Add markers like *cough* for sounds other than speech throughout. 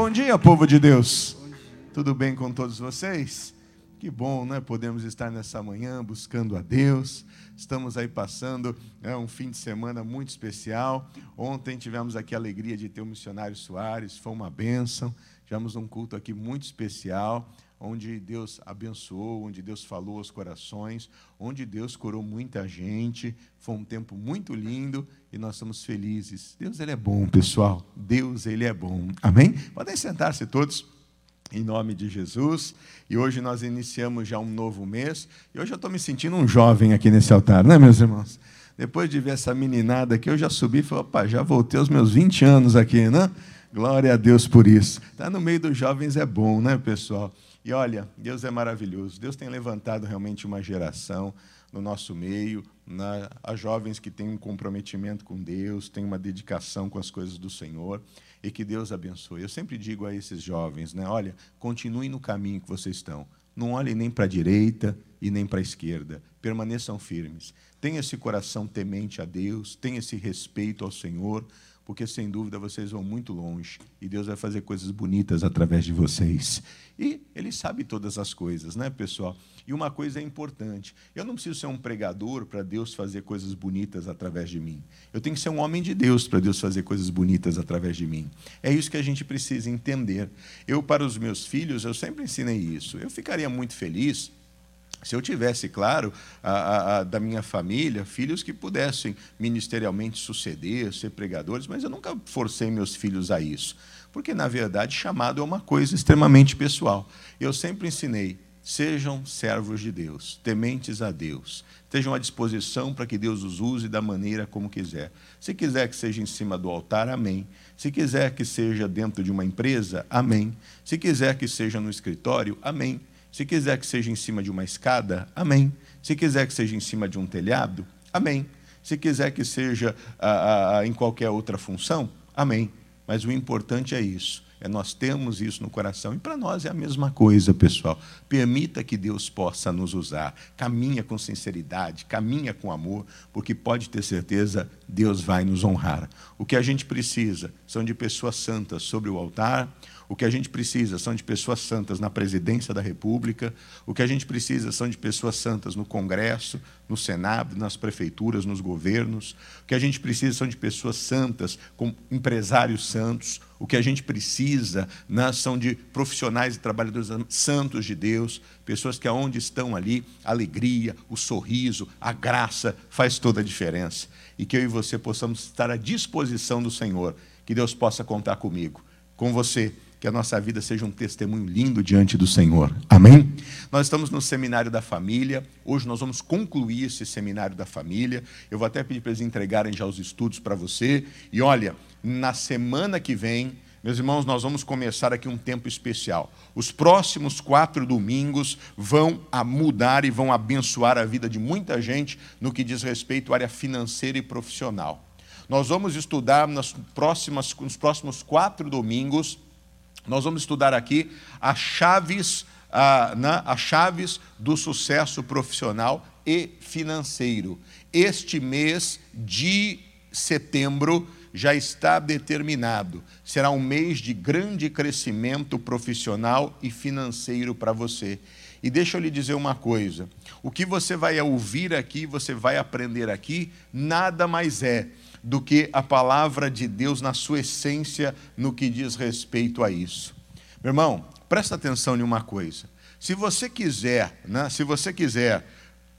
Bom dia, povo de Deus. Tudo bem com todos vocês? Que bom, né? Podemos estar nessa manhã buscando a Deus. Estamos aí passando né, um fim de semana muito especial. Ontem tivemos aqui a alegria de ter o missionário Soares, foi uma bênção. Tivemos um culto aqui muito especial onde Deus abençoou, onde Deus falou aos corações, onde Deus curou muita gente. Foi um tempo muito lindo e nós estamos felizes. Deus ele é bom, pessoal. Deus ele é bom. Amém? Podem sentar-se todos. Em nome de Jesus. E hoje nós iniciamos já um novo mês. E hoje eu estou me sentindo um jovem aqui nesse altar, né, meus irmãos? Depois de ver essa meninada aqui, eu já subi e falei, opa, já voltei aos meus 20 anos aqui, né? Glória a Deus por isso. Estar tá no meio dos jovens é bom, né, pessoal? E olha, Deus é maravilhoso. Deus tem levantado realmente uma geração no nosso meio, na, a jovens que têm um comprometimento com Deus, têm uma dedicação com as coisas do Senhor e que Deus abençoe. Eu sempre digo a esses jovens, né, olha, continuem no caminho que vocês estão. Não olhem nem para a direita e nem para a esquerda. Permaneçam firmes. Tenha esse coração temente a Deus, tenha esse respeito ao Senhor, porque sem dúvida vocês vão muito longe e Deus vai fazer coisas bonitas através de vocês. E Ele sabe todas as coisas, né, pessoal? E uma coisa é importante: eu não preciso ser um pregador para Deus fazer coisas bonitas através de mim. Eu tenho que ser um homem de Deus para Deus fazer coisas bonitas através de mim. É isso que a gente precisa entender. Eu, para os meus filhos, eu sempre ensinei isso. Eu ficaria muito feliz se eu tivesse, claro, a, a, a, da minha família, filhos que pudessem ministerialmente suceder, ser pregadores, mas eu nunca forcei meus filhos a isso. Porque, na verdade, chamado é uma coisa extremamente pessoal. Eu sempre ensinei: sejam servos de Deus, tementes a Deus, estejam à disposição para que Deus os use da maneira como quiser. Se quiser que seja em cima do altar, amém. Se quiser que seja dentro de uma empresa, amém. Se quiser que seja no escritório, amém. Se quiser que seja em cima de uma escada, amém. Se quiser que seja em cima de um telhado, amém. Se quiser que seja ah, ah, em qualquer outra função, amém. Mas o importante é isso. É nós temos isso no coração. E para nós é a mesma coisa, pessoal. Permita que Deus possa nos usar. Caminha com sinceridade, caminha com amor, porque pode ter certeza, Deus vai nos honrar. O que a gente precisa são de pessoas santas sobre o altar, o que a gente precisa são de pessoas santas na presidência da República, o que a gente precisa são de pessoas santas no Congresso, no Senado, nas prefeituras, nos governos, o que a gente precisa são de pessoas santas, com empresários santos, o que a gente precisa né, são de profissionais e trabalhadores santos de Deus, pessoas que aonde estão ali, a alegria, o sorriso, a graça faz toda a diferença. E que eu e você possamos estar à disposição do Senhor, que Deus possa contar comigo, com você que a nossa vida seja um testemunho lindo diante do Senhor. Amém? Nós estamos no seminário da família. Hoje nós vamos concluir esse seminário da família. Eu vou até pedir para eles entregarem já os estudos para você. E olha, na semana que vem, meus irmãos, nós vamos começar aqui um tempo especial. Os próximos quatro domingos vão mudar e vão abençoar a vida de muita gente no que diz respeito à área financeira e profissional. Nós vamos estudar nas próximas, nos próximos quatro domingos nós vamos estudar aqui as chaves, a, né, as chaves do sucesso profissional e financeiro. Este mês de setembro já está determinado. Será um mês de grande crescimento profissional e financeiro para você. E deixa eu lhe dizer uma coisa: o que você vai ouvir aqui, você vai aprender aqui, nada mais é do que a palavra de Deus na sua essência no que diz respeito a isso. Meu irmão, presta atenção em uma coisa. Se você quiser, né, se você quiser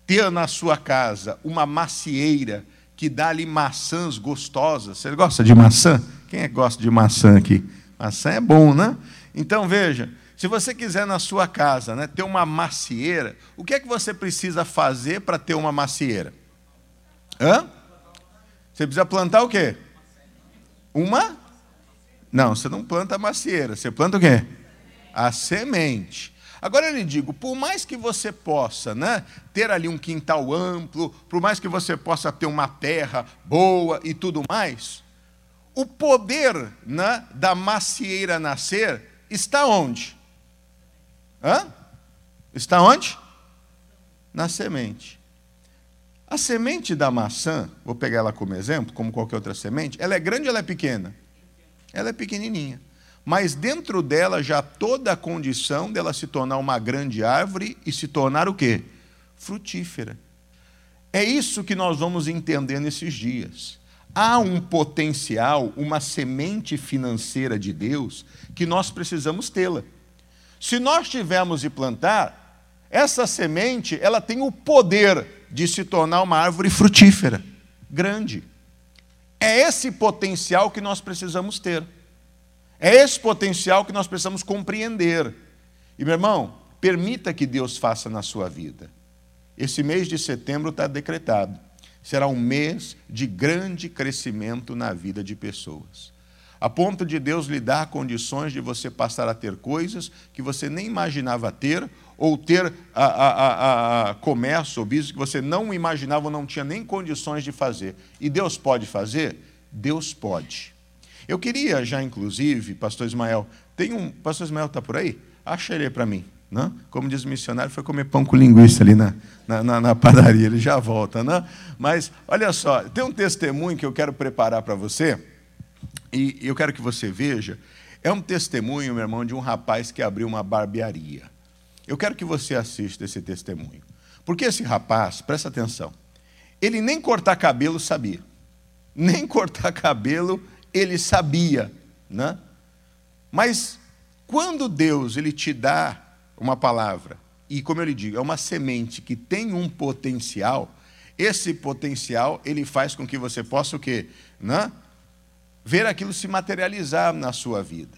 ter na sua casa uma macieira que dá ali maçãs gostosas, você gosta de maçã? Quem é que gosta de maçã aqui? Maçã é bom, né? Então veja, se você quiser na sua casa né, ter uma macieira, o que é que você precisa fazer para ter uma macieira? Hã? Você precisa plantar o quê? Uma? Não, você não planta a macieira, você planta o quê? A semente. Agora eu lhe digo, por mais que você possa né, ter ali um quintal amplo, por mais que você possa ter uma terra boa e tudo mais, o poder né, da macieira nascer está onde? Hã? Está onde? Na semente. A semente da maçã, vou pegar ela como exemplo, como qualquer outra semente, ela é grande ou ela é pequena? Ela é pequenininha. mas dentro dela já toda a condição dela se tornar uma grande árvore e se tornar o quê? Frutífera. É isso que nós vamos entender nesses dias. Há um potencial, uma semente financeira de Deus que nós precisamos tê-la. Se nós tivermos de plantar, essa semente, ela tem o poder de se tornar uma árvore frutífera, grande. É esse potencial que nós precisamos ter. É esse potencial que nós precisamos compreender. E, meu irmão, permita que Deus faça na sua vida. Esse mês de setembro está decretado. Será um mês de grande crescimento na vida de pessoas. A ponto de Deus lhe dar condições de você passar a ter coisas que você nem imaginava ter, ou ter a, a, a, comércio ou business que você não imaginava ou não tinha nem condições de fazer. E Deus pode fazer? Deus pode. Eu queria já, inclusive, pastor Ismael, tem um. Pastor Ismael está por aí? Acha ele para mim. Né? Como diz o missionário, foi comer pão com linguiça ali na, na, na, na padaria, ele já volta. Né? Mas, olha só, tem um testemunho que eu quero preparar para você, e eu quero que você veja. É um testemunho, meu irmão, de um rapaz que abriu uma barbearia. Eu quero que você assista esse testemunho. Porque esse rapaz, presta atenção, ele nem cortar cabelo sabia. Nem cortar cabelo ele sabia, né? Mas quando Deus ele te dá uma palavra, e como eu lhe digo, é uma semente que tem um potencial, esse potencial ele faz com que você possa o quê? Né? Ver aquilo se materializar na sua vida.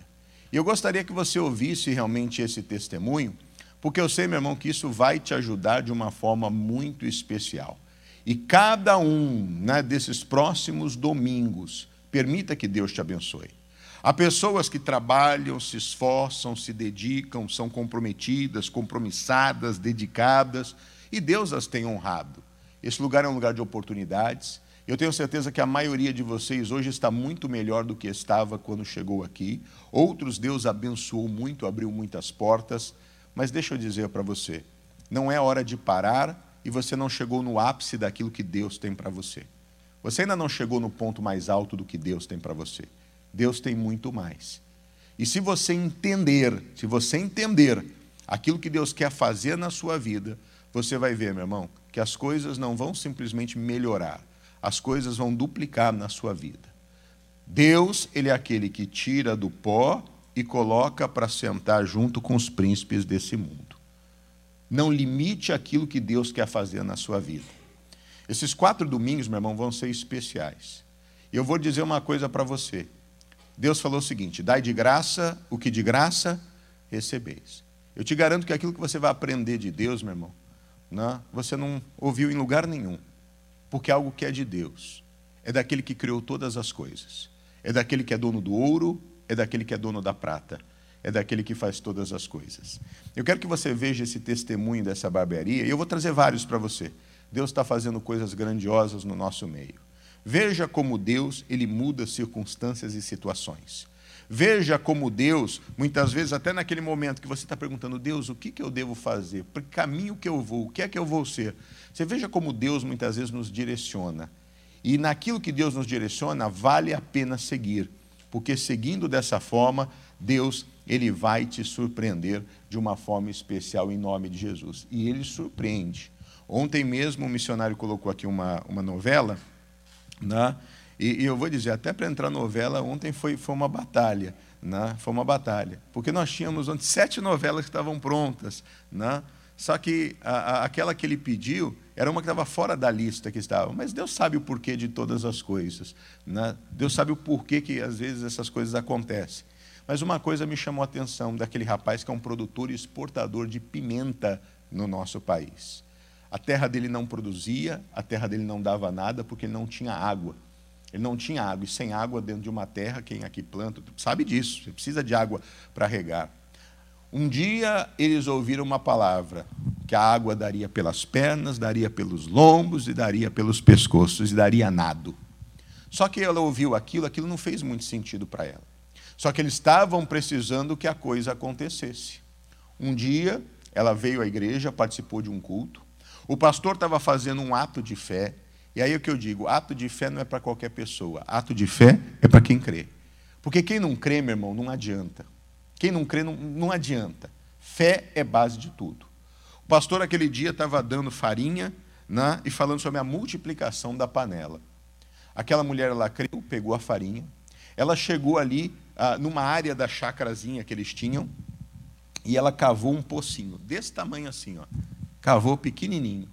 E eu gostaria que você ouvisse realmente esse testemunho, porque eu sei, meu irmão, que isso vai te ajudar de uma forma muito especial. E cada um né, desses próximos domingos, Permita que Deus te abençoe. Há pessoas que trabalham, se esforçam, se dedicam, são comprometidas, compromissadas, dedicadas, e Deus as tem honrado. Esse lugar é um lugar de oportunidades. Eu tenho certeza que a maioria de vocês hoje está muito melhor do que estava quando chegou aqui. Outros Deus abençoou muito, abriu muitas portas. Mas deixa eu dizer para você: não é hora de parar e você não chegou no ápice daquilo que Deus tem para você. Você ainda não chegou no ponto mais alto do que Deus tem para você. Deus tem muito mais. E se você entender, se você entender aquilo que Deus quer fazer na sua vida, você vai ver, meu irmão, que as coisas não vão simplesmente melhorar, as coisas vão duplicar na sua vida. Deus, ele é aquele que tira do pó e coloca para sentar junto com os príncipes desse mundo. Não limite aquilo que Deus quer fazer na sua vida. Esses quatro domingos, meu irmão, vão ser especiais. Eu vou dizer uma coisa para você. Deus falou o seguinte: dai de graça o que de graça recebeis. Eu te garanto que aquilo que você vai aprender de Deus, meu irmão, né, você não ouviu em lugar nenhum, porque é algo que é de Deus. É daquele que criou todas as coisas. É daquele que é dono do ouro, é daquele que é dono da prata. É daquele que faz todas as coisas. Eu quero que você veja esse testemunho dessa barbearia, e eu vou trazer vários para você. Deus está fazendo coisas grandiosas no nosso meio. Veja como Deus ele muda circunstâncias e situações. Veja como Deus, muitas vezes, até naquele momento que você está perguntando, Deus, o que, que eu devo fazer? Por que caminho que eu vou? O que é que eu vou ser? Você veja como Deus muitas vezes nos direciona. E naquilo que Deus nos direciona, vale a pena seguir. Porque seguindo dessa forma, Deus ele vai te surpreender de uma forma especial em nome de Jesus. E ele surpreende. Ontem mesmo um missionário colocou aqui uma, uma novela, né? e, e eu vou dizer, até para entrar novela, ontem foi, foi uma batalha. Né? Foi uma batalha. Porque nós tínhamos ontem sete novelas que estavam prontas. Né? Só que a, a, aquela que ele pediu era uma que estava fora da lista que estava. Mas Deus sabe o porquê de todas as coisas. Né? Deus sabe o porquê que às vezes essas coisas acontecem. Mas uma coisa me chamou a atenção daquele rapaz que é um produtor e exportador de pimenta no nosso país. A terra dele não produzia, a terra dele não dava nada porque ele não tinha água. Ele não tinha água, e sem água dentro de uma terra, quem aqui planta sabe disso, você precisa de água para regar. Um dia eles ouviram uma palavra, que a água daria pelas pernas, daria pelos lombos e daria pelos pescoços e daria nado. Só que ela ouviu aquilo, aquilo não fez muito sentido para ela. Só que eles estavam precisando que a coisa acontecesse. Um dia ela veio à igreja, participou de um culto, o pastor estava fazendo um ato de fé, e aí é o que eu digo: ato de fé não é para qualquer pessoa, ato de fé é para quem crê. Porque quem não crê, meu irmão, não adianta. Quem não crê, não, não adianta. Fé é base de tudo. O pastor, aquele dia, estava dando farinha né, e falando sobre a multiplicação da panela. Aquela mulher lá creu, pegou a farinha. Ela chegou ali ah, numa área da chácarazinha que eles tinham e ela cavou um pocinho, desse tamanho assim, ó. Cavou pequenininho.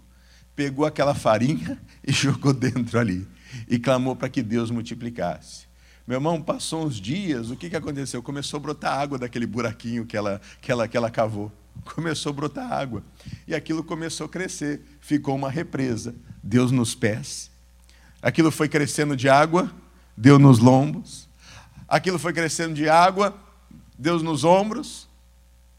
Pegou aquela farinha *laughs* e jogou dentro ali. E clamou para que Deus multiplicasse. Meu irmão, passou uns dias, o que, que aconteceu? Começou a brotar água daquele buraquinho que ela, que, ela, que ela cavou. Começou a brotar água. E aquilo começou a crescer. Ficou uma represa. Deus nos pés. Aquilo foi crescendo de água, deu nos lombos. Aquilo foi crescendo de água, Deus nos ombros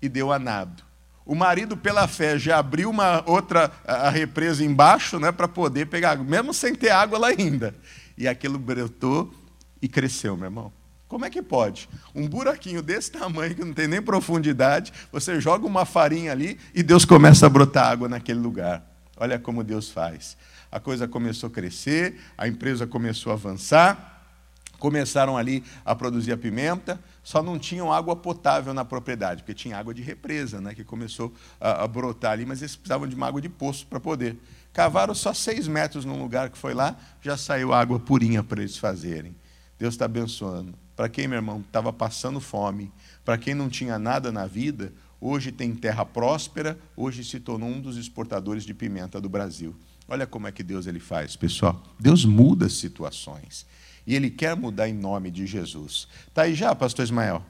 e deu a nado. O marido, pela fé, já abriu uma outra a represa embaixo né, para poder pegar água, mesmo sem ter água lá ainda. E aquilo brotou e cresceu, meu irmão. Como é que pode? Um buraquinho desse tamanho, que não tem nem profundidade, você joga uma farinha ali e Deus começa a brotar água naquele lugar. Olha como Deus faz. A coisa começou a crescer, a empresa começou a avançar, começaram ali a produzir a pimenta, só não tinham água potável na propriedade, porque tinha água de represa, né, que começou a, a brotar ali, mas eles precisavam de uma água de poço para poder. Cavaram só seis metros num lugar que foi lá, já saiu água purinha para eles fazerem. Deus está abençoando. Para quem, meu irmão, estava passando fome, para quem não tinha nada na vida, hoje tem terra próspera, hoje se tornou um dos exportadores de pimenta do Brasil. Olha como é que Deus ele faz, pessoal. Deus muda situações. E ele quer mudar em nome de Jesus. Está aí já, pastor Ismael?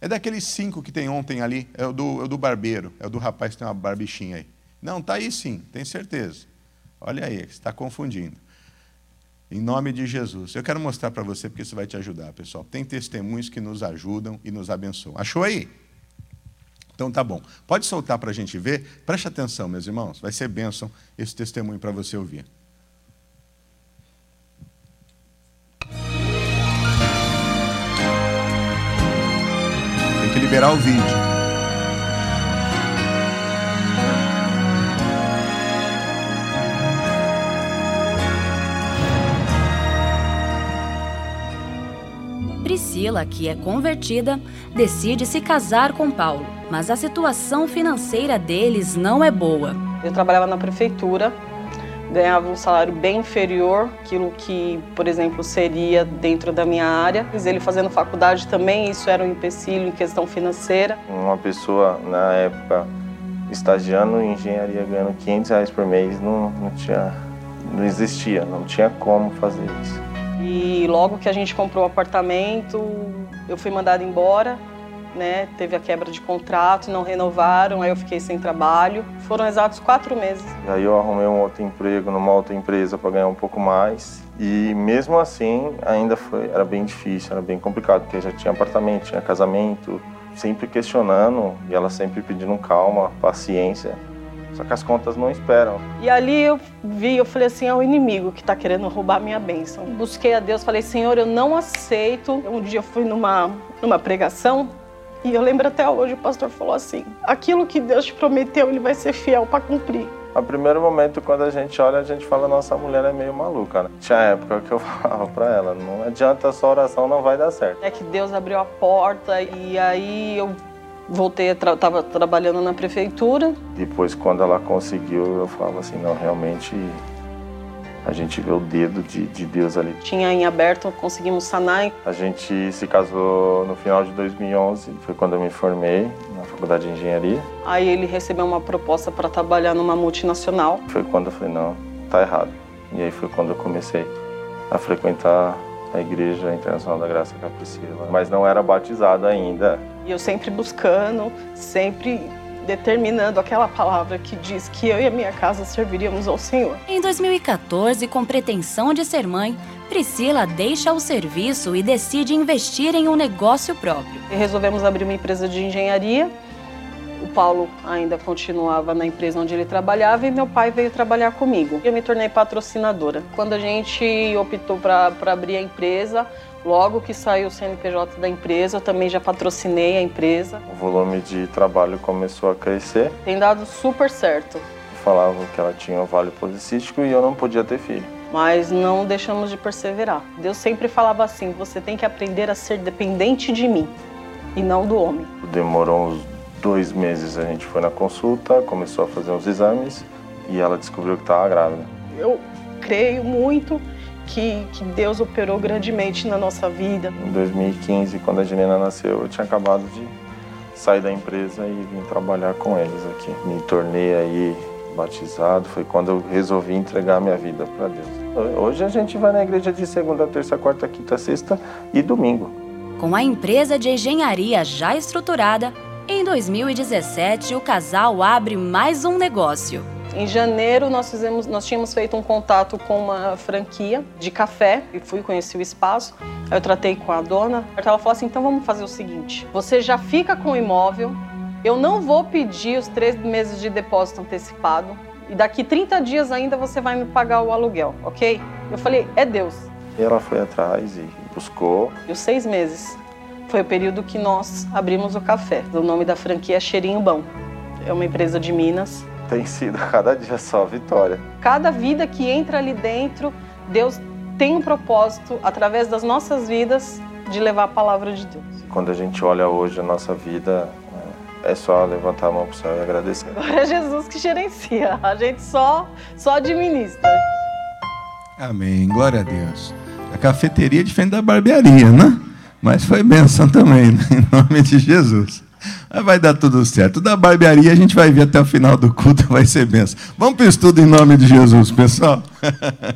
É daqueles cinco que tem ontem ali, é o do, é do barbeiro, é o do rapaz que tem uma barbichinha aí. Não, está aí sim, tem certeza. Olha aí, está confundindo. Em nome de Jesus. Eu quero mostrar para você porque isso vai te ajudar, pessoal. Tem testemunhos que nos ajudam e nos abençoam. Achou aí? Então tá bom. Pode soltar para a gente ver? Preste atenção, meus irmãos. Vai ser bênção esse testemunho para você ouvir. que liberar o vídeo. Priscila, que é convertida, decide se casar com Paulo, mas a situação financeira deles não é boa. Eu trabalhava na prefeitura ganhava um salário bem inferior aquilo que, por exemplo, seria dentro da minha área. Ele fazendo faculdade também, isso era um empecilho em questão financeira. Uma pessoa, na época, estagiando em engenharia, ganhando 500 reais por mês, não, não, tinha, não existia, não tinha como fazer isso. E logo que a gente comprou o apartamento, eu fui mandada embora né? Teve a quebra de contrato, não renovaram, aí eu fiquei sem trabalho. Foram exatos quatro meses. E aí eu arrumei um outro emprego numa outra empresa para ganhar um pouco mais. E mesmo assim, ainda foi, era bem difícil, era bem complicado, porque já tinha apartamento, tinha casamento, sempre questionando e ela sempre pedindo calma, paciência. Só que as contas não esperam. E ali eu vi, eu falei assim, é o inimigo que está querendo roubar minha bênção. Busquei a Deus, falei, Senhor, eu não aceito. Um dia eu fui numa, numa pregação e eu lembro até hoje, o pastor falou assim: aquilo que Deus te prometeu, ele vai ser fiel para cumprir. A primeiro momento, quando a gente olha, a gente fala, nossa mulher é meio maluca, né? Tinha época que eu *laughs* falava pra ela, não adianta sua oração, não vai dar certo. É que Deus abriu a porta e aí eu voltei, estava tra trabalhando na prefeitura. Depois, quando ela conseguiu, eu falava assim, não, realmente a gente vê o dedo de, de Deus ali. Tinha em aberto, conseguimos sanar. A gente se casou no final de 2011, foi quando eu me formei na faculdade de engenharia. Aí ele recebeu uma proposta para trabalhar numa multinacional. Foi quando eu falei, não, tá errado. E aí foi quando eu comecei a frequentar a Igreja Internacional da Graça com a Priscila. Mas não era batizado ainda. E eu sempre buscando, sempre determinando aquela palavra que diz que eu e a minha casa serviríamos ao Senhor. Em 2014, com pretensão de ser mãe, Priscila deixa o serviço e decide investir em um negócio próprio. E resolvemos abrir uma empresa de engenharia. O Paulo ainda continuava na empresa onde ele trabalhava e meu pai veio trabalhar comigo. Eu me tornei patrocinadora. Quando a gente optou para abrir a empresa, Logo que saiu o CNPJ da empresa, eu também já patrocinei a empresa. O volume de trabalho começou a crescer. Tem dado super certo. Falavam que ela tinha ovário policístico e eu não podia ter filho. mas não deixamos de perseverar. Deus sempre falava assim: você tem que aprender a ser dependente de mim e não do homem. Demorou uns dois meses, a gente foi na consulta, começou a fazer uns exames e ela descobriu que estava grávida. Eu creio muito que, que Deus operou grandemente na nossa vida. Em 2015, quando a Juliana nasceu, eu tinha acabado de sair da empresa e vim trabalhar com eles aqui. Me tornei aí batizado, foi quando eu resolvi entregar minha vida para Deus. Hoje a gente vai na igreja de segunda, terça, quarta, quinta, sexta e domingo. Com a empresa de engenharia já estruturada, em 2017 o casal abre mais um negócio. Em janeiro nós fizemos, nós tínhamos feito um contato com uma franquia de café e fui conhecer o espaço. Aí eu tratei com a dona. Ela falou assim: então vamos fazer o seguinte: você já fica com o imóvel, eu não vou pedir os três meses de depósito antecipado e daqui 30 dias ainda você vai me pagar o aluguel, ok? Eu falei: é Deus. Ela foi atrás e buscou. E os seis meses foi o período que nós abrimos o café. O nome da franquia é Cheirinho Bom. É uma empresa de Minas tem sido *laughs* cada dia só vitória. Cada vida que entra ali dentro, Deus tem um propósito, através das nossas vidas, de levar a palavra de Deus. Quando a gente olha hoje a nossa vida, é, é só levantar a mão para o céu e agradecer. Agora é Jesus que gerencia, a gente só, só administra. Amém, glória a Deus. A cafeteria é diferente da barbearia, né? Mas foi bênção também, né? *laughs* em nome de Jesus. Vai dar tudo certo. Da barbearia a gente vai ver até o final do culto, *laughs* vai ser benção. Vamos para o estudo em nome de Jesus, pessoal?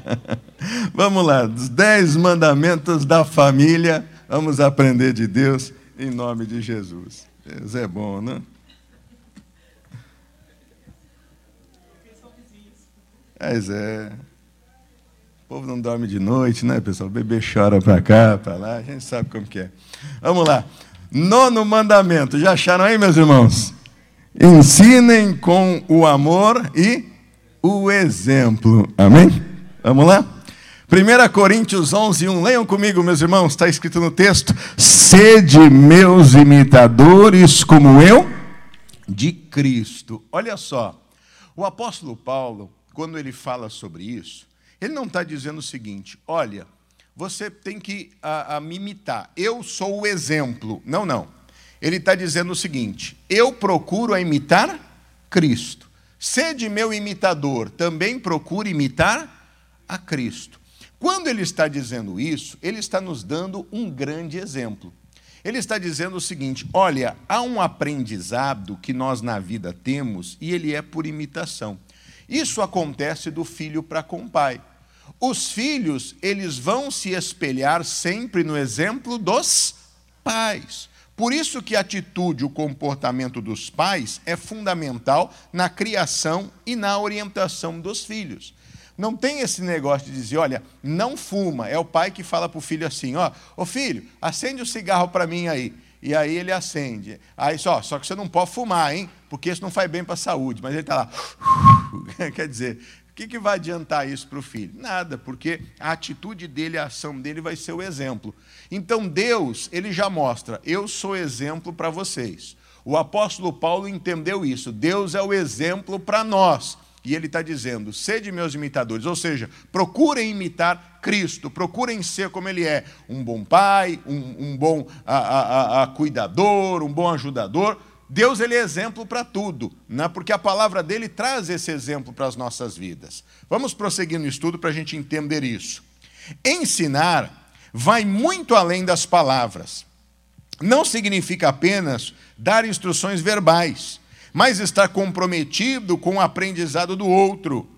*laughs* Vamos lá, os dez mandamentos da família. Vamos aprender de Deus em nome de Jesus. Deus é bom, né? Mas é. O povo não dorme de noite, né, pessoal? O bebê chora para cá, para lá, a gente sabe como que é. Vamos lá. Nono mandamento, já acharam aí, meus irmãos? Ensinem com o amor e o exemplo. Amém? Vamos lá? 1 Coríntios 11, 1. Leiam comigo, meus irmãos, está escrito no texto: Sede meus imitadores, como eu, de Cristo. Olha só, o apóstolo Paulo, quando ele fala sobre isso, ele não está dizendo o seguinte: olha você tem que a, a me imitar. Eu sou o exemplo. Não, não. Ele está dizendo o seguinte: eu procuro imitar Cristo. Sede meu imitador, também procure imitar a Cristo. Quando ele está dizendo isso, ele está nos dando um grande exemplo. Ele está dizendo o seguinte: olha, há um aprendizado que nós na vida temos e ele é por imitação. Isso acontece do filho para com o pai. Os filhos, eles vão se espelhar sempre no exemplo dos pais. Por isso que a atitude, o comportamento dos pais é fundamental na criação e na orientação dos filhos. Não tem esse negócio de dizer, olha, não fuma. É o pai que fala para o filho assim, ó, ô filho, acende o cigarro para mim aí. E aí ele acende. Aí só, só que você não pode fumar, hein? Porque isso não faz bem para a saúde. Mas ele está lá. *laughs* Quer dizer, que, que vai adiantar isso para o filho? Nada, porque a atitude dele, a ação dele vai ser o exemplo. Então Deus, ele já mostra, eu sou exemplo para vocês. O apóstolo Paulo entendeu isso. Deus é o exemplo para nós. E ele está dizendo: sede meus imitadores, ou seja, procurem imitar Cristo, procurem ser como ele é, um bom pai, um, um bom a, a, a, cuidador, um bom ajudador, Deus ele é exemplo para tudo, né? porque a palavra dele traz esse exemplo para as nossas vidas. Vamos prosseguir no estudo para a gente entender isso. Ensinar vai muito além das palavras. Não significa apenas dar instruções verbais, mas estar comprometido com o aprendizado do outro.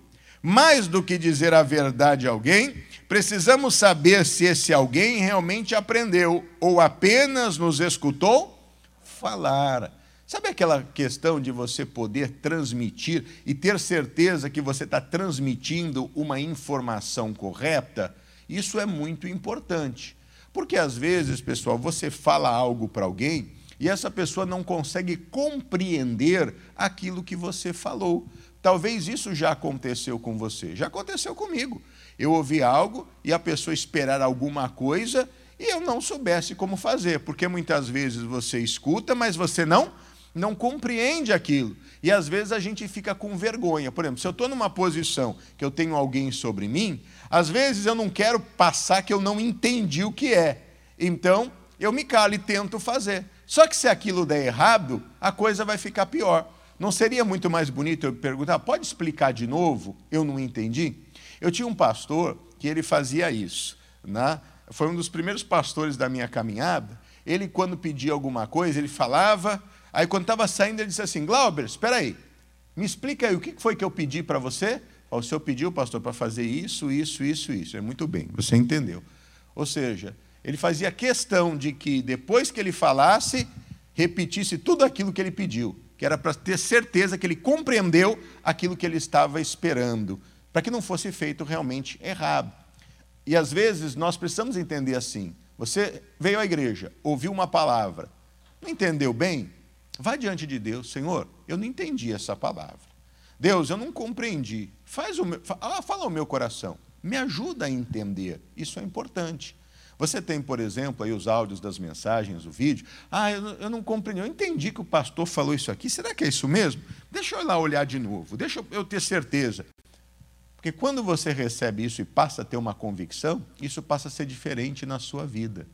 Mais do que dizer a verdade a alguém, precisamos saber se esse alguém realmente aprendeu ou apenas nos escutou falar. Sabe aquela questão de você poder transmitir e ter certeza que você está transmitindo uma informação correta? Isso é muito importante. Porque às vezes, pessoal, você fala algo para alguém e essa pessoa não consegue compreender aquilo que você falou. Talvez isso já aconteceu com você, já aconteceu comigo. Eu ouvi algo e a pessoa esperar alguma coisa e eu não soubesse como fazer, porque muitas vezes você escuta, mas você não não compreende aquilo. E às vezes a gente fica com vergonha. Por exemplo, se eu estou numa posição que eu tenho alguém sobre mim, às vezes eu não quero passar que eu não entendi o que é. Então, eu me calo e tento fazer. Só que se aquilo der errado, a coisa vai ficar pior. Não seria muito mais bonito eu perguntar, pode explicar de novo? Eu não entendi. Eu tinha um pastor que ele fazia isso. Né? Foi um dos primeiros pastores da minha caminhada. Ele, quando pedia alguma coisa, ele falava, Aí quando estava saindo, ele disse assim: Glauber, espera aí, me explica aí, o que foi que eu pedi para você? O senhor pediu, pastor, para fazer isso, isso, isso, isso. É muito bem, você entendeu. Ou seja, ele fazia questão de que depois que ele falasse, repetisse tudo aquilo que ele pediu, que era para ter certeza que ele compreendeu aquilo que ele estava esperando, para que não fosse feito realmente errado. E às vezes nós precisamos entender assim: você veio à igreja, ouviu uma palavra, não entendeu bem? Vá diante de Deus, Senhor, eu não entendi essa palavra. Deus, eu não compreendi. Faz o meu, fala, fala ao meu coração. Me ajuda a entender. Isso é importante. Você tem, por exemplo, aí os áudios das mensagens, o vídeo. Ah, eu, eu não compreendi. Eu entendi que o pastor falou isso aqui. Será que é isso mesmo? Deixa eu lá olhar de novo. Deixa eu ter certeza. Porque quando você recebe isso e passa a ter uma convicção, isso passa a ser diferente na sua vida.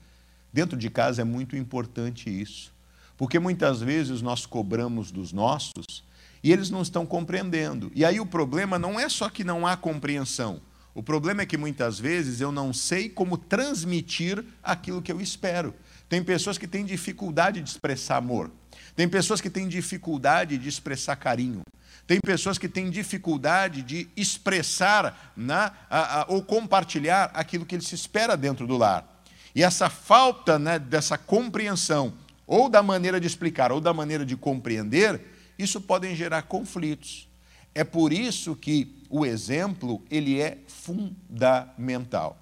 Dentro de casa é muito importante isso. Porque muitas vezes nós cobramos dos nossos e eles não estão compreendendo. E aí o problema não é só que não há compreensão. O problema é que muitas vezes eu não sei como transmitir aquilo que eu espero. Tem pessoas que têm dificuldade de expressar amor. Tem pessoas que têm dificuldade de expressar carinho. Tem pessoas que têm dificuldade de expressar né, a, a, ou compartilhar aquilo que ele se espera dentro do lar. E essa falta né, dessa compreensão ou da maneira de explicar, ou da maneira de compreender, isso podem gerar conflitos. É por isso que o exemplo, ele é fundamental.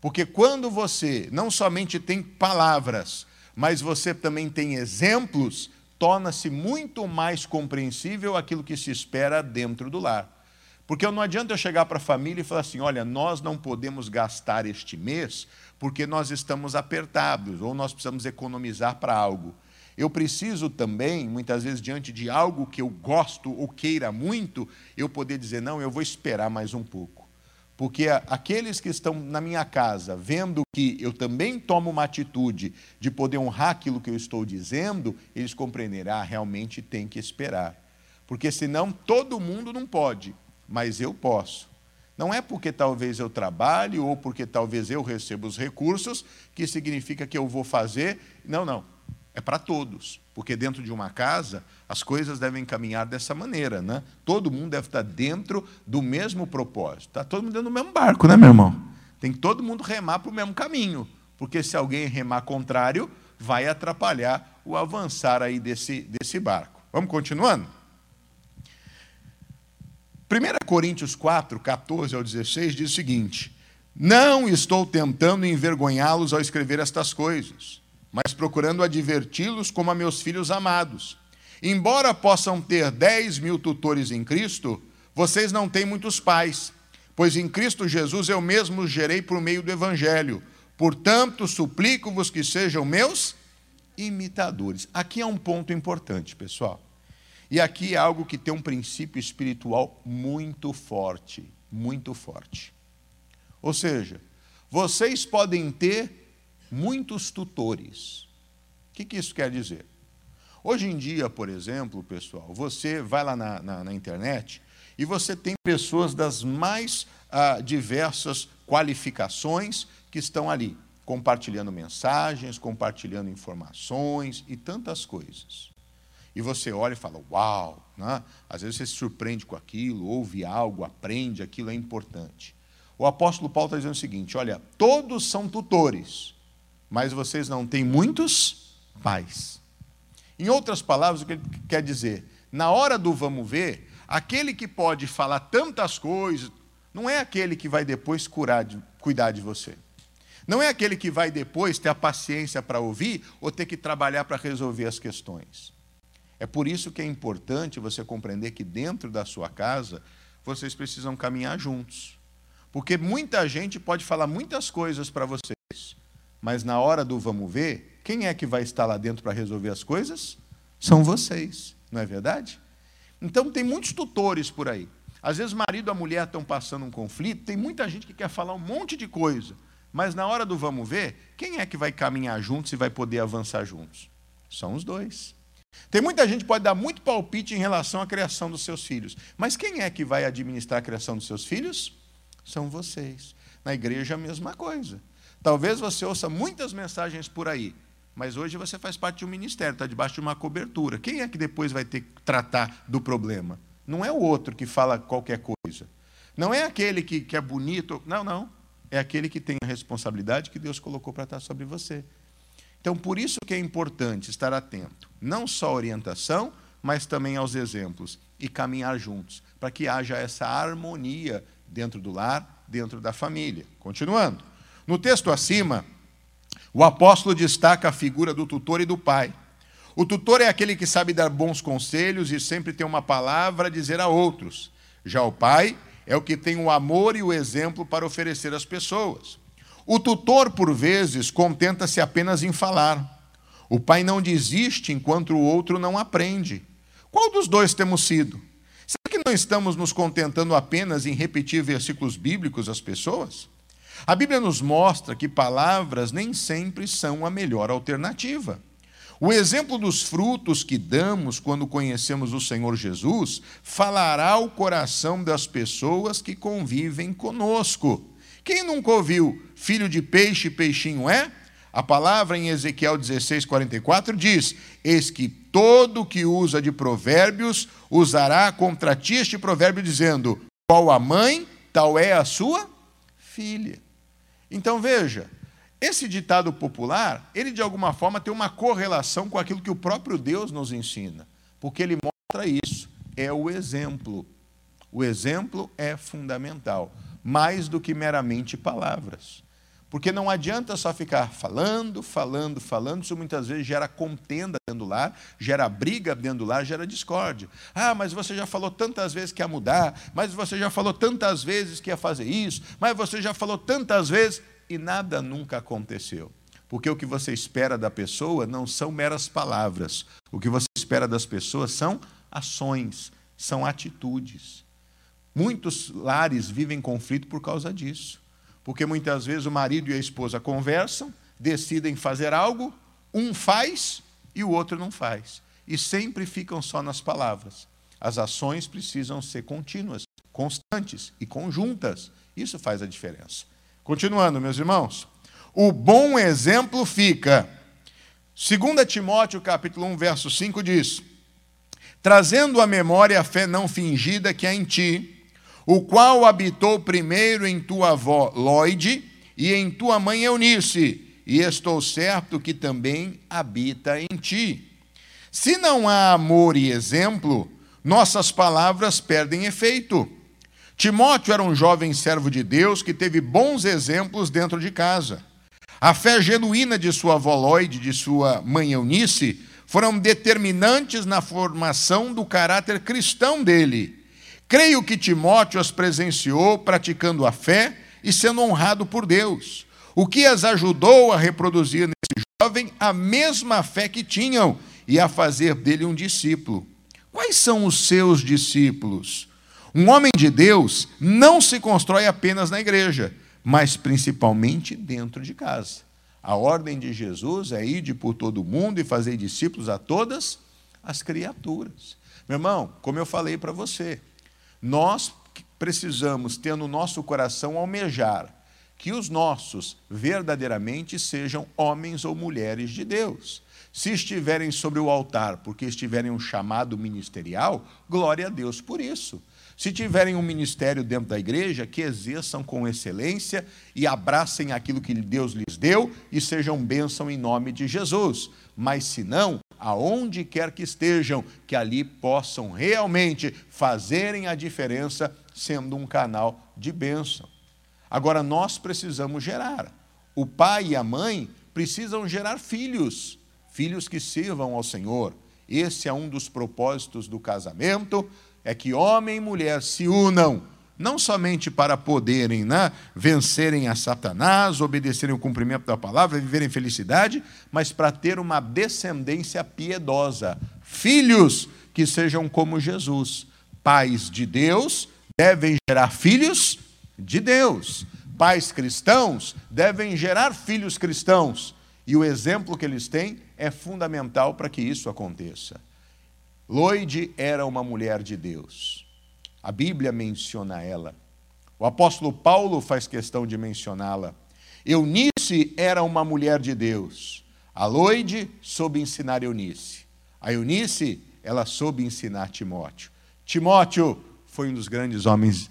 Porque quando você não somente tem palavras, mas você também tem exemplos, torna-se muito mais compreensível aquilo que se espera dentro do lar. Porque não adianta eu chegar para a família e falar assim: olha, nós não podemos gastar este mês porque nós estamos apertados ou nós precisamos economizar para algo. Eu preciso também, muitas vezes, diante de algo que eu gosto ou queira muito, eu poder dizer: não, eu vou esperar mais um pouco. Porque aqueles que estão na minha casa, vendo que eu também tomo uma atitude de poder honrar aquilo que eu estou dizendo, eles compreenderão, ah, realmente tem que esperar. Porque senão todo mundo não pode, mas eu posso. Não é porque talvez eu trabalhe ou porque talvez eu receba os recursos que significa que eu vou fazer. Não, não. É para todos. Porque dentro de uma casa, as coisas devem caminhar dessa maneira, né? Todo mundo deve estar dentro do mesmo propósito. Está todo mundo dentro do mesmo barco, né, meu irmão? Tem que todo mundo remar para o mesmo caminho. Porque se alguém remar contrário, vai atrapalhar o avançar aí desse, desse barco. Vamos continuando? 1 Coríntios 4, 14 ao 16 diz o seguinte: Não estou tentando envergonhá-los ao escrever estas coisas, mas procurando adverti-los como a meus filhos amados. Embora possam ter 10 mil tutores em Cristo, vocês não têm muitos pais, pois em Cristo Jesus eu mesmo os gerei por meio do Evangelho. Portanto, suplico-vos que sejam meus imitadores. Aqui é um ponto importante, pessoal. E aqui é algo que tem um princípio espiritual muito forte, muito forte. Ou seja, vocês podem ter muitos tutores. O que, que isso quer dizer? Hoje em dia, por exemplo, pessoal, você vai lá na, na, na internet e você tem pessoas das mais ah, diversas qualificações que estão ali, compartilhando mensagens, compartilhando informações e tantas coisas. E você olha e fala, uau, né? às vezes você se surpreende com aquilo, ouve algo, aprende, aquilo é importante. O apóstolo Paulo está dizendo o seguinte: olha, todos são tutores, mas vocês não têm muitos pais. Em outras palavras, o que ele quer dizer? Na hora do vamos ver, aquele que pode falar tantas coisas, não é aquele que vai depois curar cuidar de você. Não é aquele que vai depois ter a paciência para ouvir ou ter que trabalhar para resolver as questões. É por isso que é importante você compreender que dentro da sua casa vocês precisam caminhar juntos. Porque muita gente pode falar muitas coisas para vocês, mas na hora do vamos ver, quem é que vai estar lá dentro para resolver as coisas? São vocês, não é verdade? Então tem muitos tutores por aí. Às vezes marido e a mulher estão passando um conflito, tem muita gente que quer falar um monte de coisa, mas na hora do vamos ver, quem é que vai caminhar juntos e vai poder avançar juntos? São os dois. Tem muita gente que pode dar muito palpite em relação à criação dos seus filhos, mas quem é que vai administrar a criação dos seus filhos? São vocês. Na igreja a mesma coisa. Talvez você ouça muitas mensagens por aí, mas hoje você faz parte de um ministério, está debaixo de uma cobertura. Quem é que depois vai ter que tratar do problema? Não é o outro que fala qualquer coisa. Não é aquele que, que é bonito. Não, não. É aquele que tem a responsabilidade que Deus colocou para estar sobre você. Então, por isso que é importante estar atento, não só à orientação, mas também aos exemplos e caminhar juntos, para que haja essa harmonia dentro do lar, dentro da família. Continuando. No texto acima, o apóstolo destaca a figura do tutor e do pai. O tutor é aquele que sabe dar bons conselhos e sempre tem uma palavra a dizer a outros. Já o pai é o que tem o amor e o exemplo para oferecer às pessoas. O tutor, por vezes, contenta-se apenas em falar. O pai não desiste enquanto o outro não aprende. Qual dos dois temos sido? Será que não estamos nos contentando apenas em repetir versículos bíblicos às pessoas? A Bíblia nos mostra que palavras nem sempre são a melhor alternativa. O exemplo dos frutos que damos quando conhecemos o Senhor Jesus falará ao coração das pessoas que convivem conosco. Quem nunca ouviu filho de peixe, peixinho é? A palavra em Ezequiel 16, 44 diz: Eis que todo que usa de provérbios usará contra ti este provérbio, dizendo: Qual a mãe, tal é a sua filha. Então veja, esse ditado popular, ele de alguma forma tem uma correlação com aquilo que o próprio Deus nos ensina, porque ele mostra isso, é o exemplo. O exemplo é fundamental, mais do que meramente palavras. Porque não adianta só ficar falando, falando, falando, isso muitas vezes gera contenda dentro do lar, gera briga dentro do lar, gera discórdia. Ah, mas você já falou tantas vezes que ia mudar, mas você já falou tantas vezes que ia fazer isso, mas você já falou tantas vezes e nada nunca aconteceu. Porque o que você espera da pessoa não são meras palavras. O que você espera das pessoas são ações, são atitudes. Muitos lares vivem conflito por causa disso. Porque muitas vezes o marido e a esposa conversam, decidem fazer algo, um faz e o outro não faz. E sempre ficam só nas palavras. As ações precisam ser contínuas, constantes e conjuntas. Isso faz a diferença. Continuando, meus irmãos. O bom exemplo fica. 2 Timóteo capítulo 1, verso 5 diz: Trazendo à memória a fé não fingida que há em ti, o qual habitou primeiro em tua avó Loide e em tua mãe Eunice, e estou certo que também habita em ti. Se não há amor e exemplo, nossas palavras perdem efeito Timóteo era um jovem servo de Deus que teve bons exemplos dentro de casa. A fé genuína de sua avó Lloyd, de sua mãe Eunice, foram determinantes na formação do caráter cristão dele. Creio que Timóteo as presenciou praticando a fé e sendo honrado por Deus, o que as ajudou a reproduzir nesse jovem a mesma fé que tinham e a fazer dele um discípulo. Quais são os seus discípulos? Um homem de Deus não se constrói apenas na igreja, mas principalmente dentro de casa. A ordem de Jesus é ir por todo o mundo e fazer discípulos a todas as criaturas. Meu irmão, como eu falei para você, nós precisamos ter no nosso coração almejar que os nossos verdadeiramente sejam homens ou mulheres de Deus. Se estiverem sobre o altar porque estiverem um chamado ministerial, glória a Deus por isso. Se tiverem um ministério dentro da igreja, que exerçam com excelência e abracem aquilo que Deus lhes deu e sejam bênção em nome de Jesus. Mas se não, aonde quer que estejam, que ali possam realmente fazerem a diferença, sendo um canal de bênção. Agora, nós precisamos gerar. O pai e a mãe precisam gerar filhos, filhos que sirvam ao Senhor. Esse é um dos propósitos do casamento é que homem e mulher se unam, não somente para poderem né, vencerem a Satanás, obedecerem o cumprimento da palavra, viverem felicidade, mas para ter uma descendência piedosa, filhos que sejam como Jesus. Pais de Deus devem gerar filhos de Deus. Pais cristãos devem gerar filhos cristãos. E o exemplo que eles têm é fundamental para que isso aconteça. Loide era uma mulher de Deus. A Bíblia menciona ela. O apóstolo Paulo faz questão de mencioná-la. Eunice era uma mulher de Deus. A Loide soube ensinar Eunice. A Eunice, ela soube ensinar Timóteo. Timóteo foi um dos grandes homens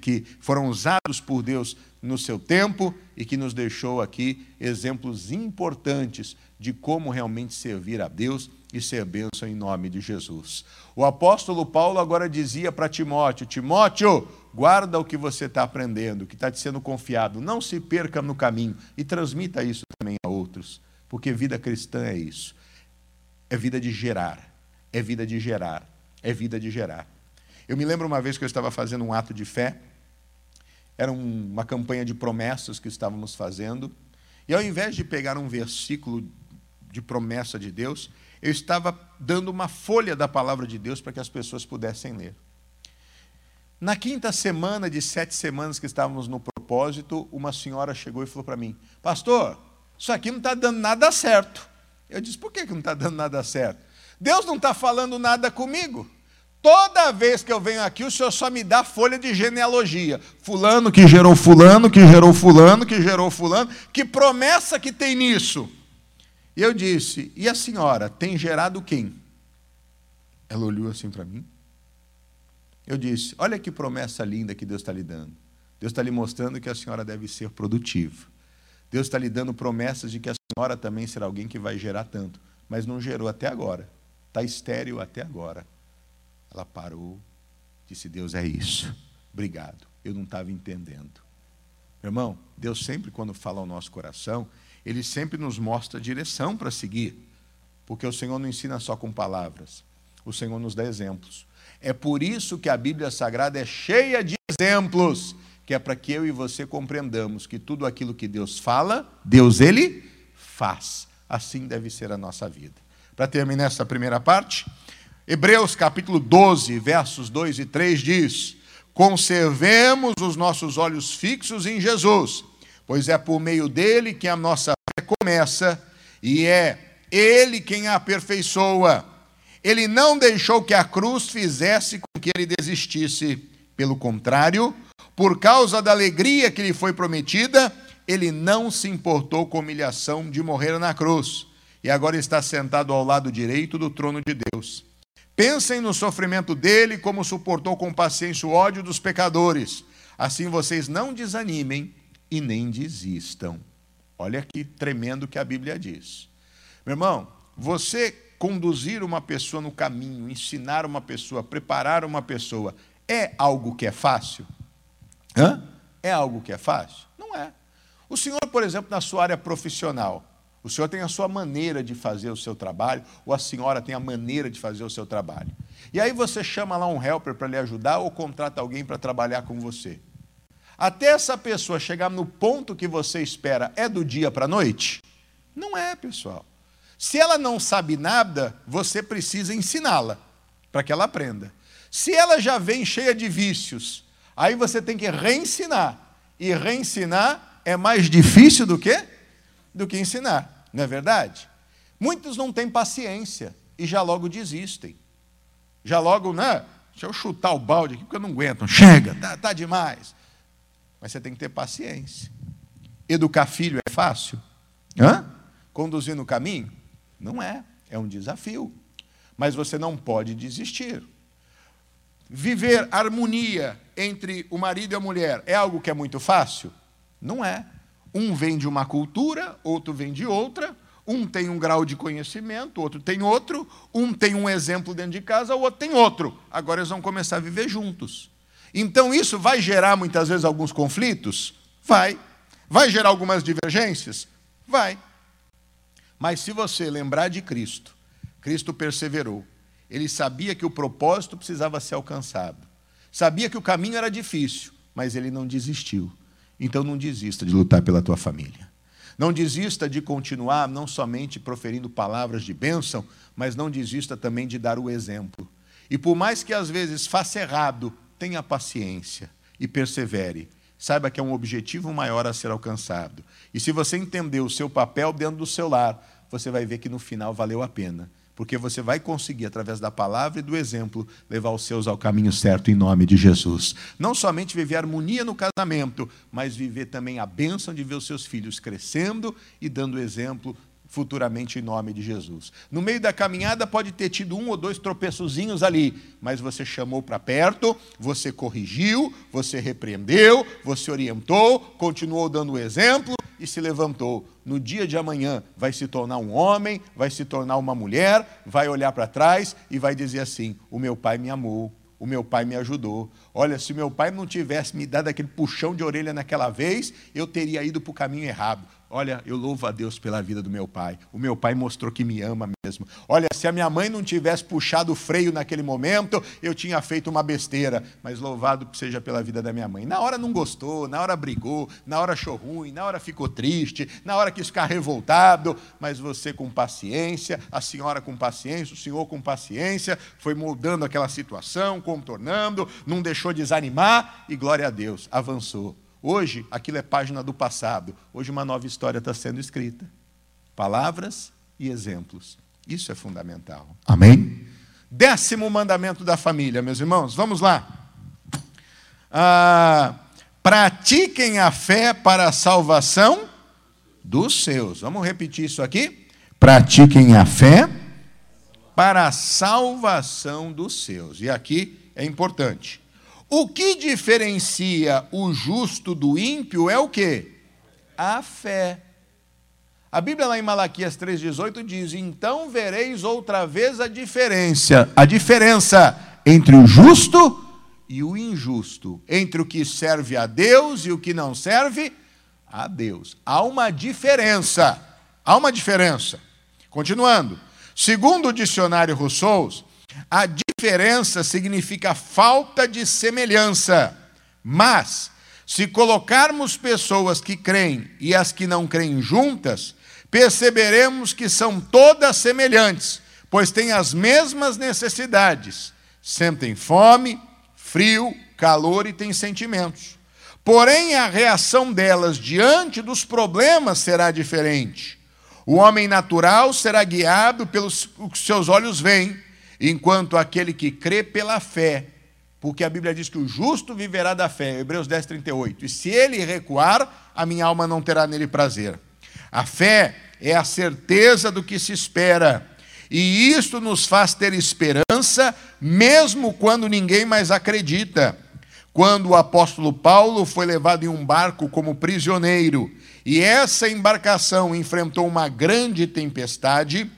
que foram usados por Deus no seu tempo e que nos deixou aqui exemplos importantes de como realmente servir a Deus e ser bênção em nome de Jesus. O apóstolo Paulo agora dizia para Timóteo: Timóteo, guarda o que você está aprendendo, o que está te sendo confiado, não se perca no caminho e transmita isso também a outros, porque vida cristã é isso. É vida de gerar, é vida de gerar, é vida de gerar. Eu me lembro uma vez que eu estava fazendo um ato de fé, era uma campanha de promessas que estávamos fazendo, e ao invés de pegar um versículo de promessa de Deus, eu estava dando uma folha da palavra de Deus para que as pessoas pudessem ler. Na quinta semana de sete semanas que estávamos no propósito, uma senhora chegou e falou para mim: Pastor, isso aqui não está dando nada certo. Eu disse: Por que não está dando nada certo? Deus não está falando nada comigo. Toda vez que eu venho aqui, o senhor só me dá folha de genealogia. Fulano que gerou fulano, que gerou fulano, que gerou fulano. Que promessa que tem nisso? E eu disse: E a senhora tem gerado quem? Ela olhou assim para mim. Eu disse: Olha que promessa linda que Deus está lhe dando. Deus está lhe mostrando que a senhora deve ser produtiva. Deus está lhe dando promessas de que a senhora também será alguém que vai gerar tanto. Mas não gerou até agora. Está estéreo até agora. Ela parou, disse: Deus é isso. Obrigado. Eu não estava entendendo. Meu irmão, Deus sempre, quando fala ao nosso coração, Ele sempre nos mostra a direção para seguir. Porque o Senhor não ensina só com palavras, o Senhor nos dá exemplos. É por isso que a Bíblia Sagrada é cheia de exemplos, que é para que eu e você compreendamos que tudo aquilo que Deus fala, Deus ele faz. Assim deve ser a nossa vida. Para terminar essa primeira parte, Hebreus capítulo 12, versos 2 e 3 diz: Conservemos os nossos olhos fixos em Jesus, pois é por meio dele que a nossa começa e é ele quem a aperfeiçoa. Ele não deixou que a cruz fizesse com que ele desistisse. Pelo contrário, por causa da alegria que lhe foi prometida, ele não se importou com a humilhação de morrer na cruz. E agora está sentado ao lado direito do trono de Deus. Pensem no sofrimento dele, como suportou com paciência o ódio dos pecadores. Assim vocês não desanimem e nem desistam. Olha que tremendo que a Bíblia diz. Meu irmão, você conduzir uma pessoa no caminho, ensinar uma pessoa, preparar uma pessoa, é algo que é fácil? Hã? É algo que é fácil? Não é. O senhor, por exemplo, na sua área profissional, o senhor tem a sua maneira de fazer o seu trabalho, ou a senhora tem a maneira de fazer o seu trabalho. E aí você chama lá um helper para lhe ajudar ou contrata alguém para trabalhar com você. Até essa pessoa chegar no ponto que você espera, é do dia para a noite? Não é, pessoal. Se ela não sabe nada, você precisa ensiná-la para que ela aprenda. Se ela já vem cheia de vícios, aí você tem que reensinar. E reensinar é mais difícil do que do que ensinar. Não é verdade? Muitos não têm paciência e já logo desistem. Já logo, né? Deixa eu chutar o balde aqui porque eu não aguento. Chega, tá, tá demais. Mas você tem que ter paciência. Educar filho é fácil? Hã? Conduzir no caminho? Não é. É um desafio. Mas você não pode desistir. Viver harmonia entre o marido e a mulher é algo que é muito fácil? Não é. Um vem de uma cultura, outro vem de outra. Um tem um grau de conhecimento, outro tem outro. Um tem um exemplo dentro de casa, o outro tem outro. Agora eles vão começar a viver juntos. Então isso vai gerar muitas vezes alguns conflitos? Vai. Vai gerar algumas divergências? Vai. Mas se você lembrar de Cristo, Cristo perseverou. Ele sabia que o propósito precisava ser alcançado. Sabia que o caminho era difícil, mas ele não desistiu. Então não desista de lutar pela tua família. Não desista de continuar, não somente proferindo palavras de bênção, mas não desista também de dar o exemplo. E por mais que às vezes faça errado, tenha paciência e persevere. Saiba que é um objetivo maior a ser alcançado. E se você entender o seu papel dentro do seu lar, você vai ver que no final valeu a pena porque você vai conseguir, através da palavra e do exemplo, levar os seus ao caminho certo em nome de Jesus. Não somente viver harmonia no casamento, mas viver também a bênção de ver os seus filhos crescendo e dando exemplo futuramente em nome de Jesus. No meio da caminhada pode ter tido um ou dois tropeçozinhos ali, mas você chamou para perto, você corrigiu, você repreendeu, você orientou, continuou dando o exemplo e se levantou. No dia de amanhã vai se tornar um homem, vai se tornar uma mulher, vai olhar para trás e vai dizer assim: "O meu pai me amou, o meu pai me ajudou. Olha, se meu pai não tivesse me dado aquele puxão de orelha naquela vez, eu teria ido para o caminho errado. Olha, eu louvo a Deus pela vida do meu pai. O meu pai mostrou que me ama mesmo. Olha, se a minha mãe não tivesse puxado o freio naquele momento, eu tinha feito uma besteira. Mas louvado seja pela vida da minha mãe. Na hora não gostou, na hora brigou, na hora achou ruim, na hora ficou triste, na hora quis ficar revoltado. Mas você com paciência, a senhora com paciência, o senhor com paciência, foi moldando aquela situação, contornando, não deixou desanimar e glória a Deus, avançou. Hoje, aquilo é página do passado. Hoje, uma nova história está sendo escrita. Palavras e exemplos. Isso é fundamental. Amém? Décimo mandamento da família, meus irmãos. Vamos lá. Ah, pratiquem a fé para a salvação dos seus. Vamos repetir isso aqui? Pratiquem a fé para a salvação dos seus. E aqui é importante. O que diferencia o justo do ímpio é o quê? A fé. A Bíblia lá em Malaquias 3:18 diz: "Então vereis outra vez a diferença, a diferença entre o justo e o injusto, entre o que serve a Deus e o que não serve a Deus. Há uma diferença. Há uma diferença. Continuando. Segundo o dicionário Rousseau, a diferença significa falta de semelhança. Mas, se colocarmos pessoas que creem e as que não creem juntas, perceberemos que são todas semelhantes, pois têm as mesmas necessidades. Sentem fome, frio, calor e têm sentimentos. Porém, a reação delas diante dos problemas será diferente. O homem natural será guiado pelos que seus olhos veem enquanto aquele que crê pela fé, porque a Bíblia diz que o justo viverá da fé, Hebreus 10, 38. E se ele recuar, a minha alma não terá nele prazer. A fé é a certeza do que se espera, e isto nos faz ter esperança, mesmo quando ninguém mais acredita. Quando o apóstolo Paulo foi levado em um barco como prisioneiro, e essa embarcação enfrentou uma grande tempestade,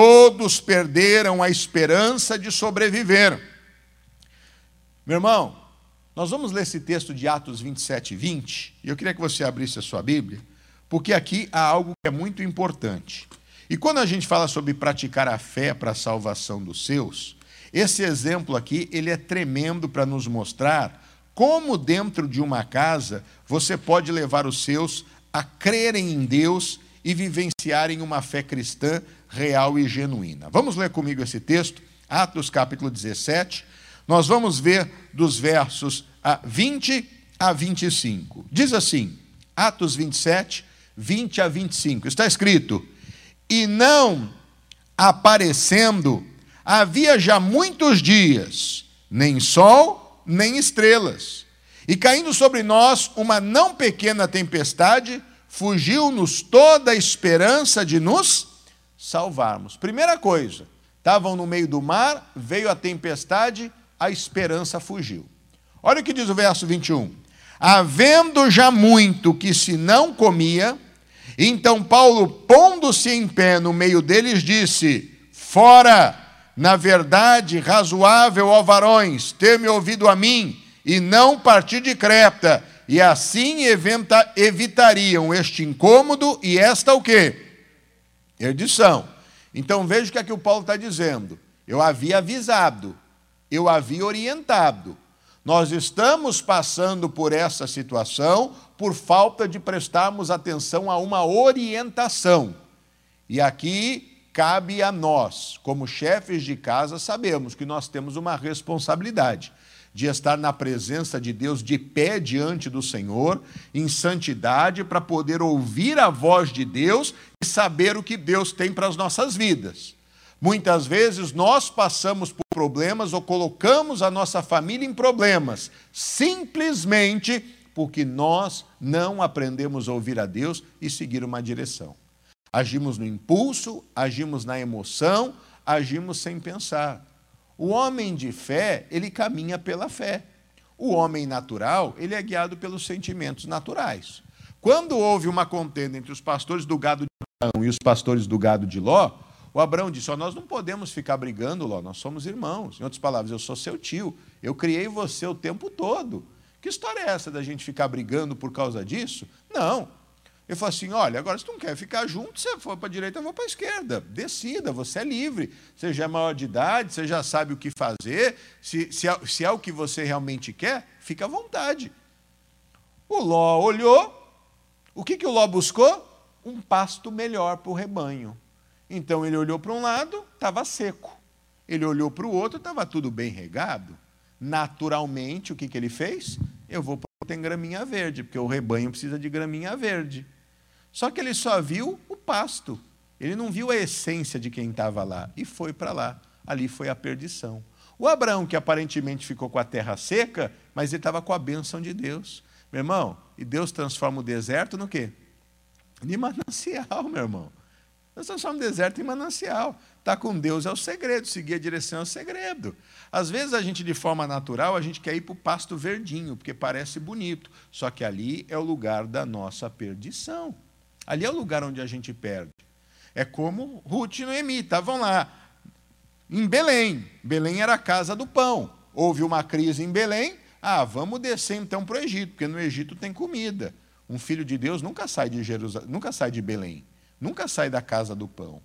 Todos perderam a esperança de sobreviver. Meu irmão, nós vamos ler esse texto de Atos 27 e 20, e eu queria que você abrisse a sua Bíblia, porque aqui há algo que é muito importante. E quando a gente fala sobre praticar a fé para a salvação dos seus, esse exemplo aqui, ele é tremendo para nos mostrar como dentro de uma casa você pode levar os seus a crerem em Deus e vivenciarem uma fé cristã real e genuína. Vamos ler comigo esse texto, Atos capítulo 17. Nós vamos ver dos versos 20 a 25. Diz assim, Atos 27, 20 a 25. Está escrito: E não aparecendo, havia já muitos dias, nem sol, nem estrelas. E caindo sobre nós uma não pequena tempestade, fugiu-nos toda a esperança de nos salvarmos. Primeira coisa, estavam no meio do mar, veio a tempestade, a esperança fugiu. Olha o que diz o verso 21. Havendo já muito que se não comia, então Paulo, pondo-se em pé no meio deles, disse: Fora, na verdade, razoável, ó varões, ter-me ouvido a mim, e não partir de Creta, e assim evita, evitariam este incômodo e esta o quê? Perdição. Então veja o que é que o Paulo está dizendo. Eu havia avisado, eu havia orientado. Nós estamos passando por essa situação por falta de prestarmos atenção a uma orientação. E aqui cabe a nós, como chefes de casa, sabemos que nós temos uma responsabilidade de estar na presença de Deus de pé diante do Senhor, em santidade, para poder ouvir a voz de Deus e saber o que Deus tem para as nossas vidas. Muitas vezes nós passamos por problemas ou colocamos a nossa família em problemas, simplesmente porque nós não aprendemos a ouvir a Deus e seguir uma direção. Agimos no impulso, agimos na emoção, agimos sem pensar. O homem de fé, ele caminha pela fé. O homem natural, ele é guiado pelos sentimentos naturais. Quando houve uma contenda entre os pastores do gado de Abraão e os pastores do gado de Ló, o Abraão disse: oh, Nós não podemos ficar brigando, Ló, nós somos irmãos. Em outras palavras, eu sou seu tio, eu criei você o tempo todo. Que história é essa da gente ficar brigando por causa disso? Não. Ele falou assim: olha, agora se tu não quer ficar junto, você for para a direita, eu vou para a esquerda. Decida, você é livre. Você já é maior de idade, você já sabe o que fazer. Se, se, é, se é o que você realmente quer, fica à vontade. O Ló olhou. O que, que o Ló buscou? Um pasto melhor para o rebanho. Então ele olhou para um lado, estava seco. Ele olhou para o outro, estava tudo bem regado. Naturalmente, o que, que ele fez? Eu vou tem graminha verde, porque o rebanho precisa de graminha verde. Só que ele só viu o pasto. Ele não viu a essência de quem estava lá e foi para lá. Ali foi a perdição. O Abraão, que aparentemente ficou com a terra seca, mas ele estava com a bênção de Deus. Meu irmão, e Deus transforma o deserto no quê? De manancial, meu irmão. Deus transforma o deserto em manancial. Estar tá com Deus é o segredo, seguir a direção é o segredo. Às vezes a gente, de forma natural, a gente quer ir para o pasto verdinho, porque parece bonito. Só que ali é o lugar da nossa perdição. Ali é o lugar onde a gente perde. É como Ruth e Noemi estavam lá, em Belém. Belém era a casa do pão. Houve uma crise em Belém. Ah, vamos descer então para o Egito, porque no Egito tem comida. Um filho de Deus nunca sai de Jerusalém, nunca sai de Belém, nunca sai da casa do pão.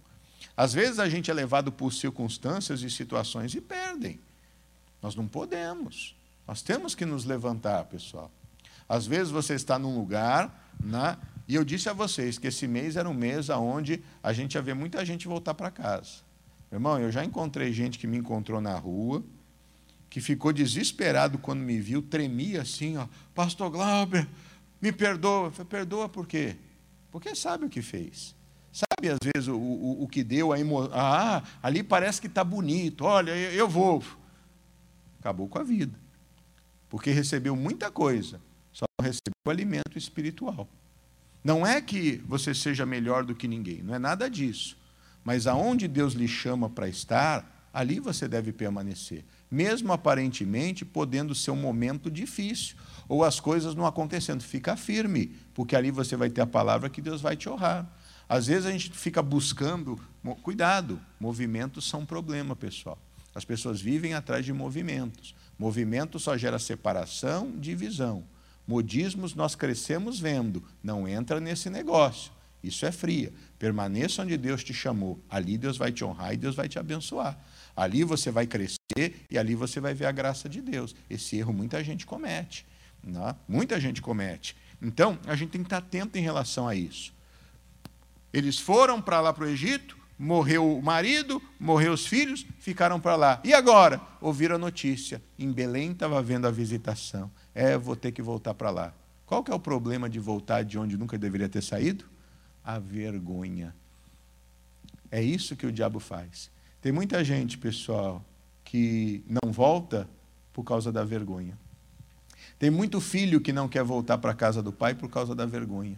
Às vezes a gente é levado por circunstâncias e situações e perdem. Nós não podemos. Nós temos que nos levantar, pessoal. Às vezes você está num lugar, né, e eu disse a vocês que esse mês era um mês onde a gente ia ver muita gente voltar para casa. Irmão, eu já encontrei gente que me encontrou na rua, que ficou desesperado quando me viu, tremia assim, ó, Pastor Glauber, me perdoa. Eu falei, perdoa por quê? Porque sabe o que fez. Sabe, às vezes, o, o, o que deu, a emo... ah, ali parece que está bonito, olha, eu, eu vou. Acabou com a vida. Porque recebeu muita coisa, só não recebeu alimento espiritual. Não é que você seja melhor do que ninguém, não é nada disso. Mas aonde Deus lhe chama para estar, ali você deve permanecer, mesmo aparentemente podendo ser um momento difícil ou as coisas não acontecendo. Fica firme, porque ali você vai ter a palavra que Deus vai te honrar. Às vezes a gente fica buscando, cuidado, movimentos são um problema, pessoal. As pessoas vivem atrás de movimentos. Movimento só gera separação, divisão. Modismos nós crescemos vendo, não entra nesse negócio. Isso é fria. Permaneça onde Deus te chamou. Ali Deus vai te honrar e Deus vai te abençoar. Ali você vai crescer e ali você vai ver a graça de Deus. Esse erro muita gente comete. Não? É? Muita gente comete. Então, a gente tem que estar atento em relação a isso. Eles foram para lá para o Egito, morreu o marido, morreu os filhos, ficaram para lá. E agora? Ouviram a notícia. Em Belém estava havendo a visitação. É, vou ter que voltar para lá. Qual que é o problema de voltar de onde nunca deveria ter saído? A vergonha. É isso que o diabo faz. Tem muita gente, pessoal, que não volta por causa da vergonha. Tem muito filho que não quer voltar para a casa do pai por causa da vergonha.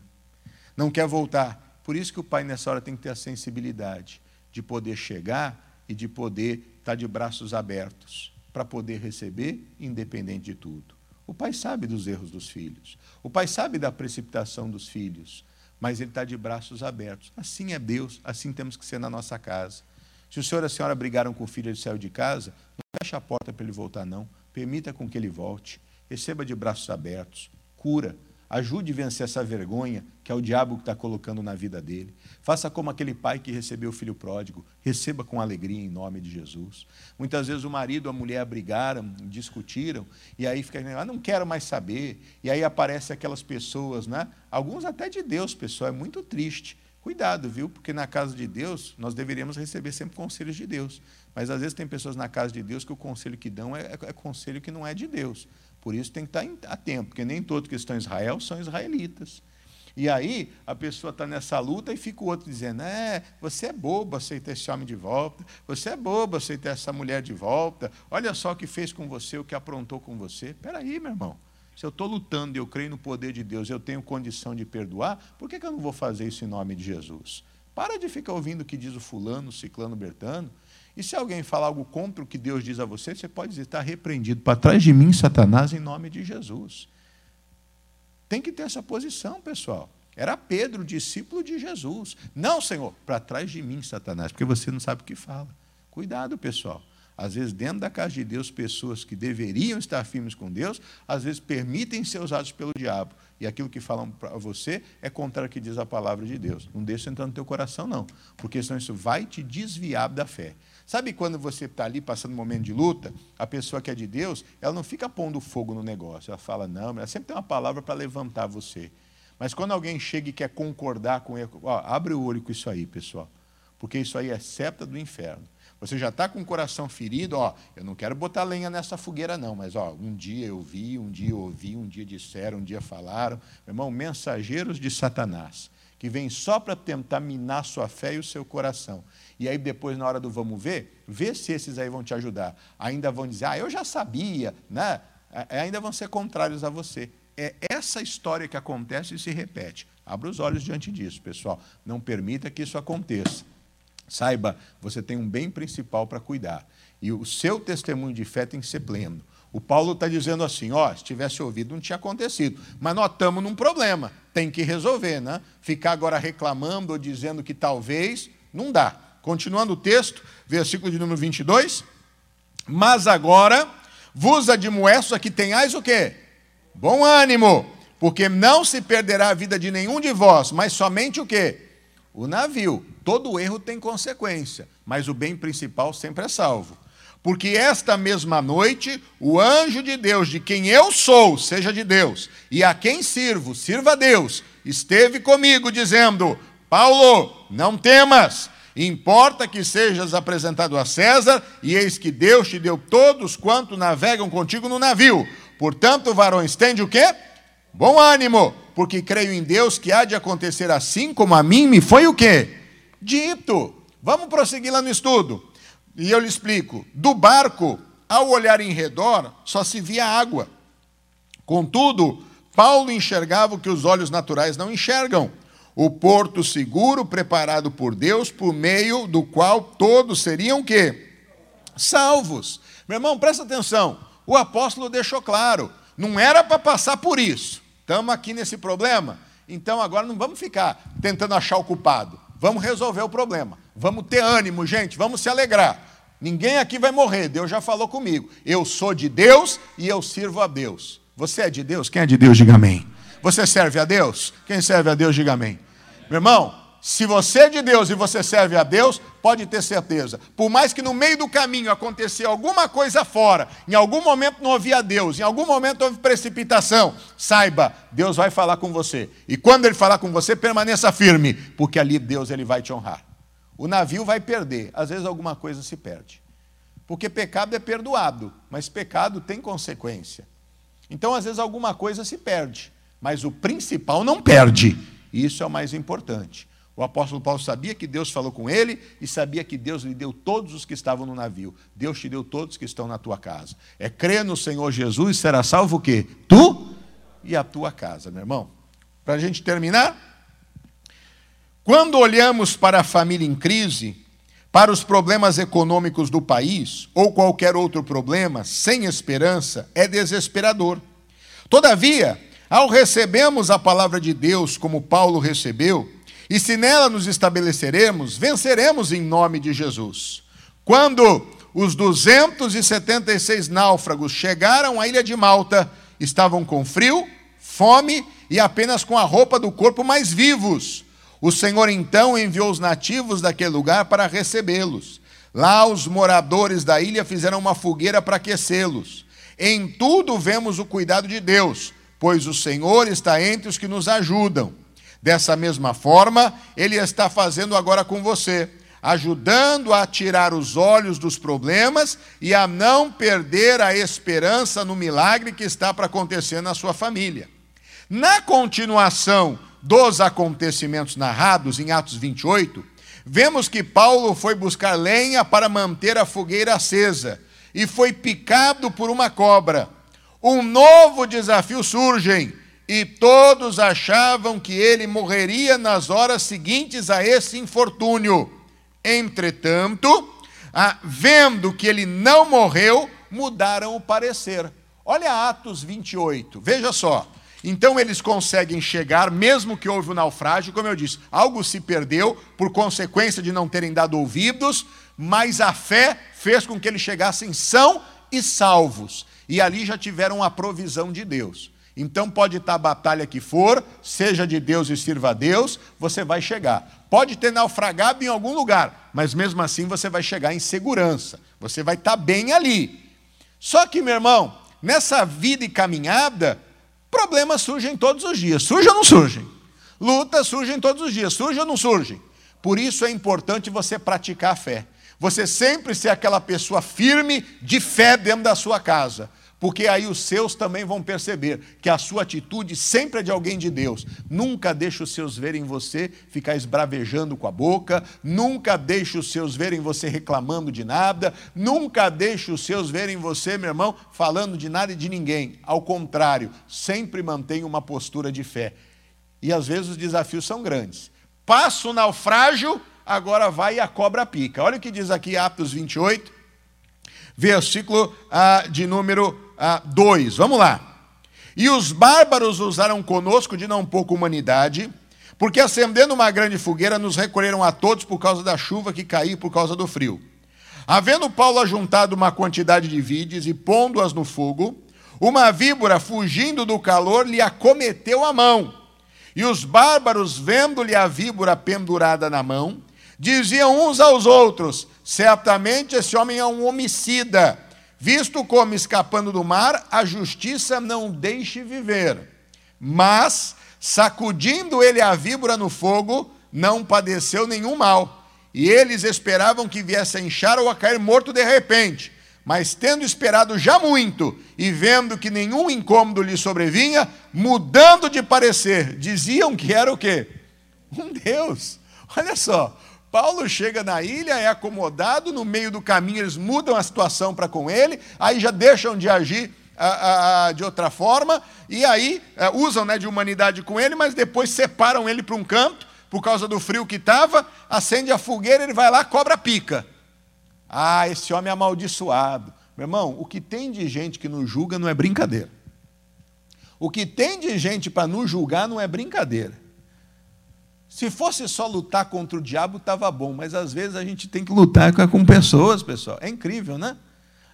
Não quer voltar por isso que o pai, nessa hora, tem que ter a sensibilidade de poder chegar e de poder estar de braços abertos para poder receber, independente de tudo. O pai sabe dos erros dos filhos. O pai sabe da precipitação dos filhos. Mas ele está de braços abertos. Assim é Deus, assim temos que ser na nossa casa. Se o senhor e a senhora brigaram com o filho e ele saiu de casa, não feche a porta para ele voltar, não. Permita com que ele volte. Receba de braços abertos. Cura. Ajude a vencer essa vergonha que é o diabo que está colocando na vida dele. Faça como aquele pai que recebeu o filho pródigo. Receba com alegria em nome de Jesus. Muitas vezes o marido e a mulher brigaram, discutiram, e aí fica, ah, não quero mais saber. E aí aparecem aquelas pessoas, né? Alguns até de Deus, pessoal, é muito triste. Cuidado, viu? Porque na casa de Deus nós deveríamos receber sempre conselhos de Deus. Mas às vezes tem pessoas na casa de Deus que o conselho que dão é, é, é conselho que não é de Deus. Por isso tem que estar atento, porque nem todos que estão em Israel são israelitas. E aí a pessoa está nessa luta e fica o outro dizendo: É, você é bobo aceitar esse homem de volta, você é bobo aceitar essa mulher de volta, olha só o que fez com você, o que aprontou com você. Espera aí, meu irmão. Se eu estou lutando e eu creio no poder de Deus, eu tenho condição de perdoar, por que, que eu não vou fazer isso em nome de Jesus? Para de ficar ouvindo o que diz o fulano, o ciclano, o bertano. E se alguém falar algo contra o que Deus diz a você, você pode dizer: está repreendido para trás de mim, Satanás, em nome de Jesus. Tem que ter essa posição, pessoal. Era Pedro, discípulo de Jesus. Não, Senhor, para trás de mim, Satanás, porque você não sabe o que fala. Cuidado, pessoal. Às vezes, dentro da casa de Deus, pessoas que deveriam estar firmes com Deus, às vezes permitem ser usados pelo diabo. E aquilo que falam para você é contrário ao que diz a palavra de Deus. Não deixa entrar no teu coração, não. Porque senão isso vai te desviar da fé. Sabe quando você está ali passando um momento de luta, a pessoa que é de Deus, ela não fica pondo fogo no negócio. Ela fala, não, ela sempre tem uma palavra para levantar você. Mas quando alguém chega e quer concordar com ele, ó, abre o olho com isso aí, pessoal. Porque isso aí é septa do inferno. Você já está com o coração ferido, ó, eu não quero botar lenha nessa fogueira, não, mas ó, um dia eu vi, um dia eu ouvi, um dia disseram, um dia falaram. Meu irmão, mensageiros de Satanás, que vêm só para tentar minar sua fé e o seu coração. E aí depois, na hora do vamos ver, vê se esses aí vão te ajudar. Ainda vão dizer, ah, eu já sabia, né? ainda vão ser contrários a você. É essa história que acontece e se repete. Abra os olhos diante disso, pessoal. Não permita que isso aconteça. Saiba, você tem um bem principal para cuidar. E o seu testemunho de fé tem que ser pleno. O Paulo está dizendo assim: ó, se tivesse ouvido, não tinha acontecido. Mas nós estamos num problema, tem que resolver, né? Ficar agora reclamando ou dizendo que talvez, não dá. Continuando o texto, versículo de número 22. Mas agora vos admoesto a que tenhais o quê? Bom ânimo, porque não se perderá a vida de nenhum de vós, mas somente o quê? O navio. Todo erro tem consequência, mas o bem principal sempre é salvo. Porque esta mesma noite, o anjo de Deus, de quem eu sou, seja de Deus, e a quem sirvo, sirva a Deus, esteve comigo, dizendo: Paulo, não temas, Importa que sejas apresentado a César, e eis que Deus te deu todos quanto navegam contigo no navio. Portanto, varões, tende o quê? Bom ânimo, porque creio em Deus que há de acontecer assim como a mim me foi o quê? Dito. Vamos prosseguir lá no estudo. E eu lhe explico. Do barco, ao olhar em redor, só se via água. Contudo, Paulo enxergava o que os olhos naturais não enxergam o porto seguro preparado por Deus, por meio do qual todos seriam que salvos. Meu irmão, presta atenção. O apóstolo deixou claro, não era para passar por isso. Estamos aqui nesse problema, então agora não vamos ficar tentando achar o culpado. Vamos resolver o problema. Vamos ter ânimo, gente, vamos se alegrar. Ninguém aqui vai morrer, Deus já falou comigo. Eu sou de Deus e eu sirvo a Deus. Você é de Deus? Quem é de Deus, diga amém. Você serve a Deus? Quem serve a Deus, diga amém. Meu irmão, se você é de Deus e você serve a Deus, pode ter certeza. Por mais que no meio do caminho acontecer alguma coisa fora, em algum momento não havia Deus, em algum momento houve precipitação, saiba, Deus vai falar com você. E quando ele falar com você, permaneça firme, porque ali Deus ele vai te honrar. O navio vai perder, às vezes alguma coisa se perde. Porque pecado é perdoado, mas pecado tem consequência. Então, às vezes alguma coisa se perde, mas o principal não perde isso é o mais importante. O apóstolo Paulo sabia que Deus falou com ele e sabia que Deus lhe deu todos os que estavam no navio. Deus te deu todos que estão na tua casa. É crer no Senhor Jesus, será salvo o quê? Tu e a tua casa, meu irmão. Para a gente terminar, quando olhamos para a família em crise, para os problemas econômicos do país ou qualquer outro problema sem esperança, é desesperador. Todavia, ao recebermos a palavra de Deus como Paulo recebeu, e se nela nos estabeleceremos, venceremos em nome de Jesus. Quando os 276 náufragos chegaram à ilha de Malta, estavam com frio, fome e apenas com a roupa do corpo mais vivos. O Senhor então enviou os nativos daquele lugar para recebê-los. Lá os moradores da ilha fizeram uma fogueira para aquecê-los. Em tudo vemos o cuidado de Deus, pois o Senhor está entre os que nos ajudam. Dessa mesma forma, Ele está fazendo agora com você, ajudando a tirar os olhos dos problemas e a não perder a esperança no milagre que está para acontecer na sua família. Na continuação dos acontecimentos narrados em Atos 28, vemos que Paulo foi buscar lenha para manter a fogueira acesa e foi picado por uma cobra. Um novo desafio surge e todos achavam que ele morreria nas horas seguintes a esse infortúnio. Entretanto, vendo que ele não morreu, mudaram o parecer. Olha Atos 28, veja só. Então eles conseguem chegar, mesmo que houve o um naufrágio, como eu disse, algo se perdeu por consequência de não terem dado ouvidos, mas a fé fez com que eles chegassem são e salvos. E ali já tiveram a provisão de Deus. Então pode estar a batalha que for, seja de Deus e sirva a Deus, você vai chegar. Pode ter naufragado em algum lugar, mas mesmo assim você vai chegar em segurança. Você vai estar bem ali. Só que, meu irmão, nessa vida e caminhada, Problemas surgem todos os dias. Surgem ou não surgem? Lutas surgem todos os dias. Surgem ou não surgem? Por isso é importante você praticar a fé. Você sempre ser aquela pessoa firme de fé dentro da sua casa porque aí os seus também vão perceber que a sua atitude sempre é de alguém de Deus. Nunca deixe os seus verem você ficar esbravejando com a boca, nunca deixe os seus verem você reclamando de nada, nunca deixe os seus verem você, meu irmão, falando de nada e de ninguém. Ao contrário, sempre mantenha uma postura de fé. E às vezes os desafios são grandes. Passa o naufrágio, agora vai e a cobra pica. Olha o que diz aqui Atos 28, versículo ah, de número 2. Ah, Vamos lá. E os bárbaros usaram conosco de não pouca humanidade, porque acendendo uma grande fogueira, nos recolheram a todos por causa da chuva que caiu por causa do frio. Havendo Paulo ajuntado uma quantidade de vides e pondo-as no fogo, uma víbora, fugindo do calor, lhe acometeu a mão. E os bárbaros, vendo-lhe a víbora pendurada na mão, diziam uns aos outros: Certamente esse homem é um homicida Visto como escapando do mar, a justiça não deixe viver. Mas, sacudindo ele a víbora no fogo, não padeceu nenhum mal. E eles esperavam que viesse a inchar ou a cair morto de repente. Mas tendo esperado já muito e vendo que nenhum incômodo lhe sobrevinha, mudando de parecer, diziam que era o quê? Um Deus. Olha só, Paulo chega na ilha, é acomodado, no meio do caminho eles mudam a situação para com ele, aí já deixam de agir a, a, de outra forma, e aí é, usam né, de humanidade com ele, mas depois separam ele para um canto, por causa do frio que estava, acende a fogueira, ele vai lá, cobra pica. Ah, esse homem é amaldiçoado. Meu irmão, o que tem de gente que nos julga não é brincadeira. O que tem de gente para nos julgar não é brincadeira. Se fosse só lutar contra o diabo, estava bom, mas às vezes a gente tem que lutar com pessoas, pessoal. É incrível, né?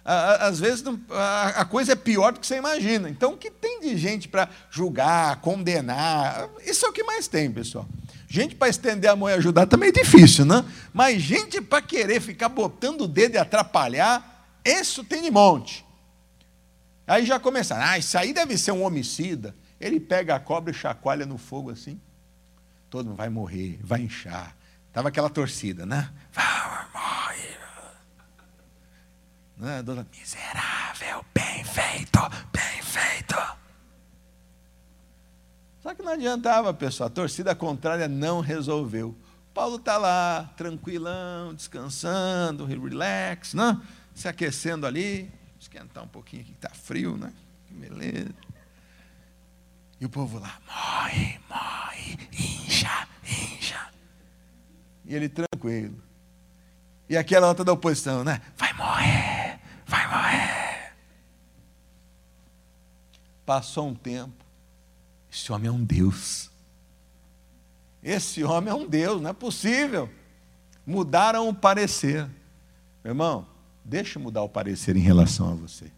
Às vezes a coisa é pior do que você imagina. Então, o que tem de gente para julgar, condenar? Isso é o que mais tem, pessoal. Gente para estender a mão e ajudar também é difícil, né? Mas gente para querer ficar botando o dedo e atrapalhar, isso tem de monte. Aí já começaram, ah, isso aí deve ser um homicida. Ele pega a cobra e chacoalha no fogo assim todo mundo vai morrer, vai inchar. Estava aquela torcida, né? Morre. Né? Dona, miserável, bem feito, bem feito. Só que não adiantava, pessoal. A torcida contrária não resolveu. Paulo está lá, tranquilão, descansando, relax, né? se aquecendo ali. Esquentar um pouquinho aqui, está frio, né? Que beleza. E o povo lá, morre, morre, incha, incha. E ele tranquilo. E aquela nota da oposição, né? Vai morrer, vai morrer. Passou um tempo. Esse homem é um Deus. Esse homem é um Deus, não é possível. Mudaram o parecer. Meu irmão, deixa mudar o parecer em relação a você.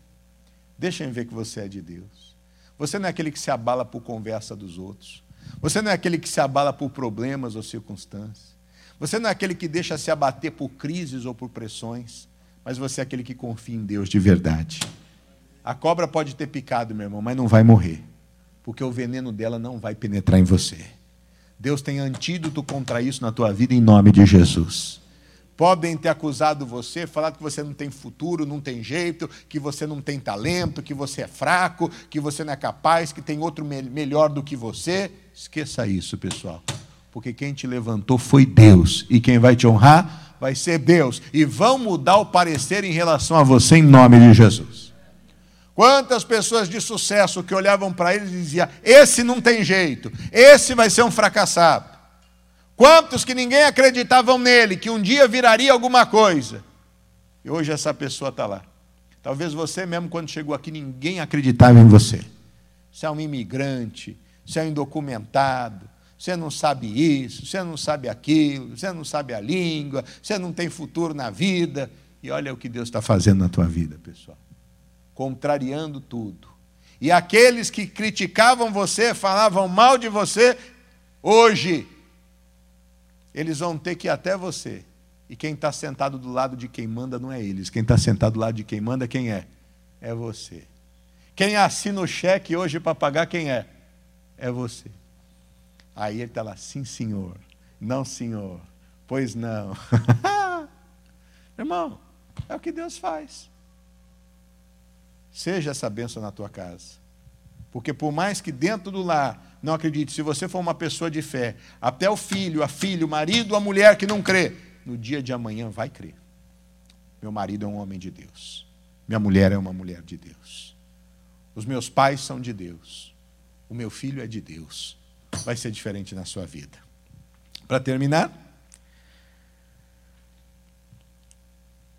Deixa eu ver que você é de Deus. Você não é aquele que se abala por conversa dos outros. Você não é aquele que se abala por problemas ou circunstâncias. Você não é aquele que deixa se abater por crises ou por pressões. Mas você é aquele que confia em Deus de verdade. A cobra pode ter picado, meu irmão, mas não vai morrer. Porque o veneno dela não vai penetrar em você. Deus tem antídoto contra isso na tua vida em nome de Jesus. Podem ter acusado você, falado que você não tem futuro, não tem jeito, que você não tem talento, que você é fraco, que você não é capaz, que tem outro melhor do que você. Esqueça isso, pessoal. Porque quem te levantou foi Deus. E quem vai te honrar vai ser Deus. E vão mudar o parecer em relação a você em nome de Jesus. Quantas pessoas de sucesso que olhavam para ele e diziam: esse não tem jeito, esse vai ser um fracassado. Quantos que ninguém acreditavam nele, que um dia viraria alguma coisa. E hoje essa pessoa está lá. Talvez você mesmo, quando chegou aqui, ninguém acreditava em você. Você é um imigrante, você é um indocumentado, você não sabe isso, você não sabe aquilo, você não sabe a língua, você não tem futuro na vida. E olha o que Deus está fazendo na tua vida, pessoal. Contrariando tudo. E aqueles que criticavam você, falavam mal de você, hoje eles vão ter que ir até você. E quem está sentado do lado de quem manda não é eles. Quem está sentado do lado de quem manda, quem é? É você. Quem assina o cheque hoje para pagar, quem é? É você. Aí ele está lá, sim, senhor. Não, senhor. Pois não. *laughs* Irmão, é o que Deus faz. Seja essa bênção na tua casa. Porque por mais que dentro do lar não acredite, se você for uma pessoa de fé, até o filho, a filha, o marido, a mulher que não crê, no dia de amanhã vai crer. Meu marido é um homem de Deus. Minha mulher é uma mulher de Deus. Os meus pais são de Deus. O meu filho é de Deus. Vai ser diferente na sua vida. Para terminar,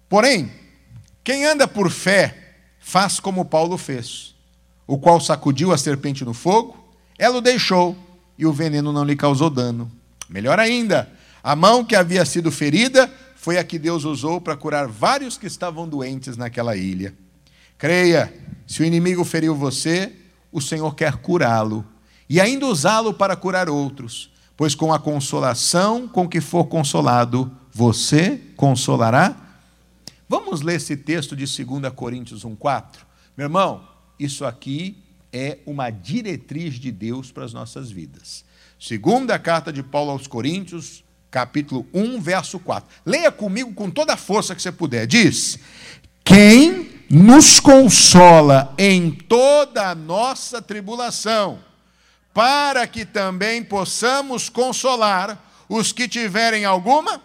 porém, quem anda por fé faz como Paulo fez, o qual sacudiu a serpente no fogo ela o deixou e o veneno não lhe causou dano. Melhor ainda, a mão que havia sido ferida foi a que Deus usou para curar vários que estavam doentes naquela ilha. Creia, se o inimigo feriu você, o Senhor quer curá-lo e ainda usá-lo para curar outros, pois com a consolação com que for consolado, você consolará. Vamos ler esse texto de 2 Coríntios 1,4? Meu irmão, isso aqui é uma diretriz de Deus para as nossas vidas. Segunda carta de Paulo aos Coríntios, capítulo 1, verso 4. Leia comigo com toda a força que você puder. Diz: Quem nos consola em toda a nossa tribulação, para que também possamos consolar os que tiverem alguma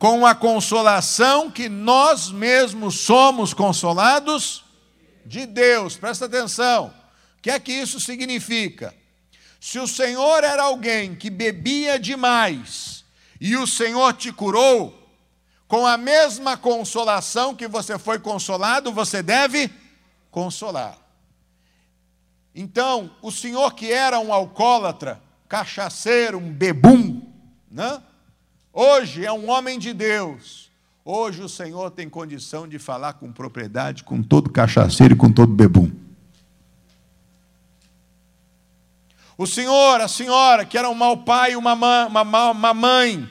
com a consolação que nós mesmos somos consolados de Deus. Presta atenção. O que é que isso significa? Se o Senhor era alguém que bebia demais e o Senhor te curou, com a mesma consolação que você foi consolado, você deve consolar. Então, o senhor que era um alcoólatra, cachaceiro, um bebum, né? hoje é um homem de Deus Hoje o Senhor tem condição de falar com propriedade com todo cachaceiro e com todo bebum. O senhor, a senhora, que era um mau pai e uma, uma, uma mãe,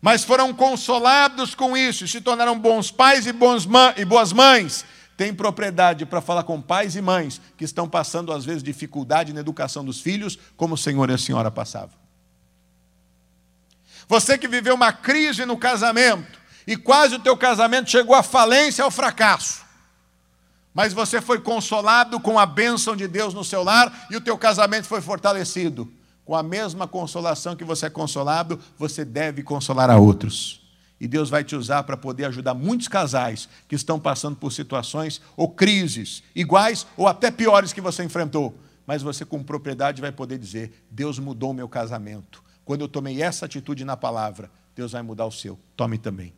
mas foram consolados com isso e se tornaram bons pais e, bons e boas mães, tem propriedade para falar com pais e mães que estão passando, às vezes, dificuldade na educação dos filhos, como o senhor e a senhora passavam. Você que viveu uma crise no casamento, e quase o teu casamento chegou à falência, ao fracasso. Mas você foi consolado com a bênção de Deus no seu lar e o teu casamento foi fortalecido. Com a mesma consolação que você é consolado, você deve consolar a outros. E Deus vai te usar para poder ajudar muitos casais que estão passando por situações ou crises iguais ou até piores que você enfrentou. Mas você, com propriedade, vai poder dizer: Deus mudou o meu casamento. Quando eu tomei essa atitude na palavra, Deus vai mudar o seu. Tome também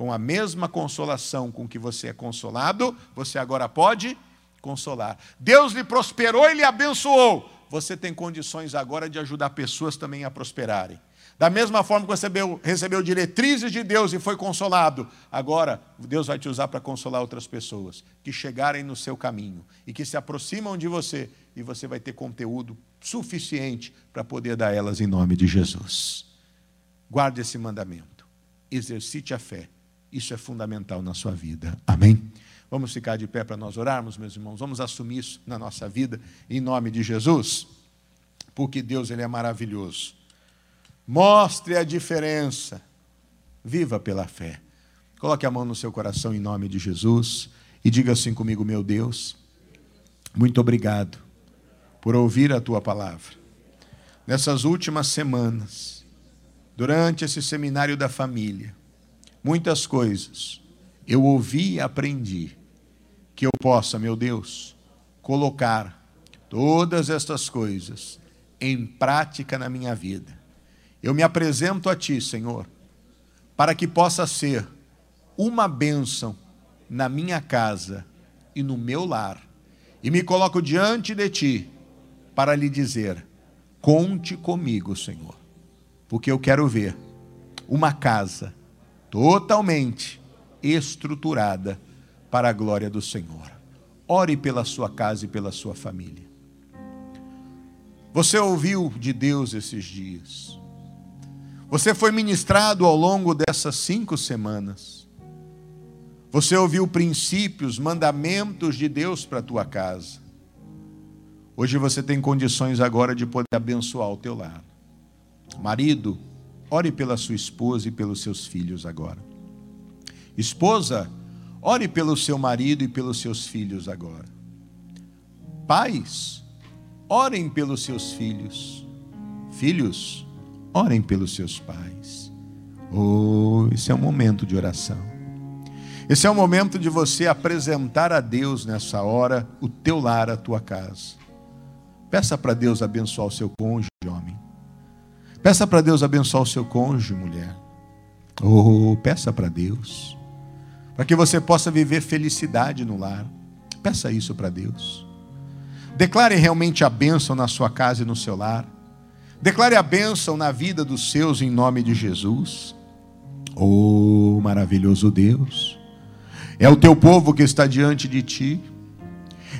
com a mesma consolação com que você é consolado, você agora pode consolar. Deus lhe prosperou e lhe abençoou. Você tem condições agora de ajudar pessoas também a prosperarem. Da mesma forma que você recebeu, recebeu diretrizes de Deus e foi consolado, agora Deus vai te usar para consolar outras pessoas que chegarem no seu caminho e que se aproximam de você e você vai ter conteúdo suficiente para poder dar elas em nome de Jesus. Guarde esse mandamento. Exercite a fé. Isso é fundamental na sua vida. Amém? Vamos ficar de pé para nós orarmos, meus irmãos. Vamos assumir isso na nossa vida em nome de Jesus. Porque Deus ele é maravilhoso. Mostre a diferença. Viva pela fé. Coloque a mão no seu coração em nome de Jesus e diga assim comigo, meu Deus, muito obrigado por ouvir a tua palavra. Nessas últimas semanas, durante esse seminário da família, muitas coisas eu ouvi e aprendi que eu possa, meu Deus, colocar todas estas coisas em prática na minha vida. Eu me apresento a Ti, Senhor, para que possa ser uma bênção na minha casa e no meu lar. E me coloco diante de Ti para lhe dizer: conte comigo, Senhor, porque eu quero ver uma casa totalmente estruturada para a glória do Senhor. Ore pela sua casa e pela sua família. Você ouviu de Deus esses dias. Você foi ministrado ao longo dessas cinco semanas. Você ouviu princípios, mandamentos de Deus para a tua casa. Hoje você tem condições agora de poder abençoar o teu lar. Marido, ore pela sua esposa e pelos seus filhos agora. Esposa, ore pelo seu marido e pelos seus filhos agora. Pais, orem pelos seus filhos. Filhos, orem pelos seus pais. Oh, esse é um momento de oração. Esse é o momento de você apresentar a Deus nessa hora o teu lar, a tua casa. Peça para Deus abençoar o seu cônjuge, homem. Peça para Deus abençoar o seu cônjuge, mulher. Oh, peça para Deus. Para que você possa viver felicidade no lar. Peça isso para Deus. Declare realmente a bênção na sua casa e no seu lar. Declare a bênção na vida dos seus em nome de Jesus. Oh, maravilhoso Deus. É o teu povo que está diante de ti.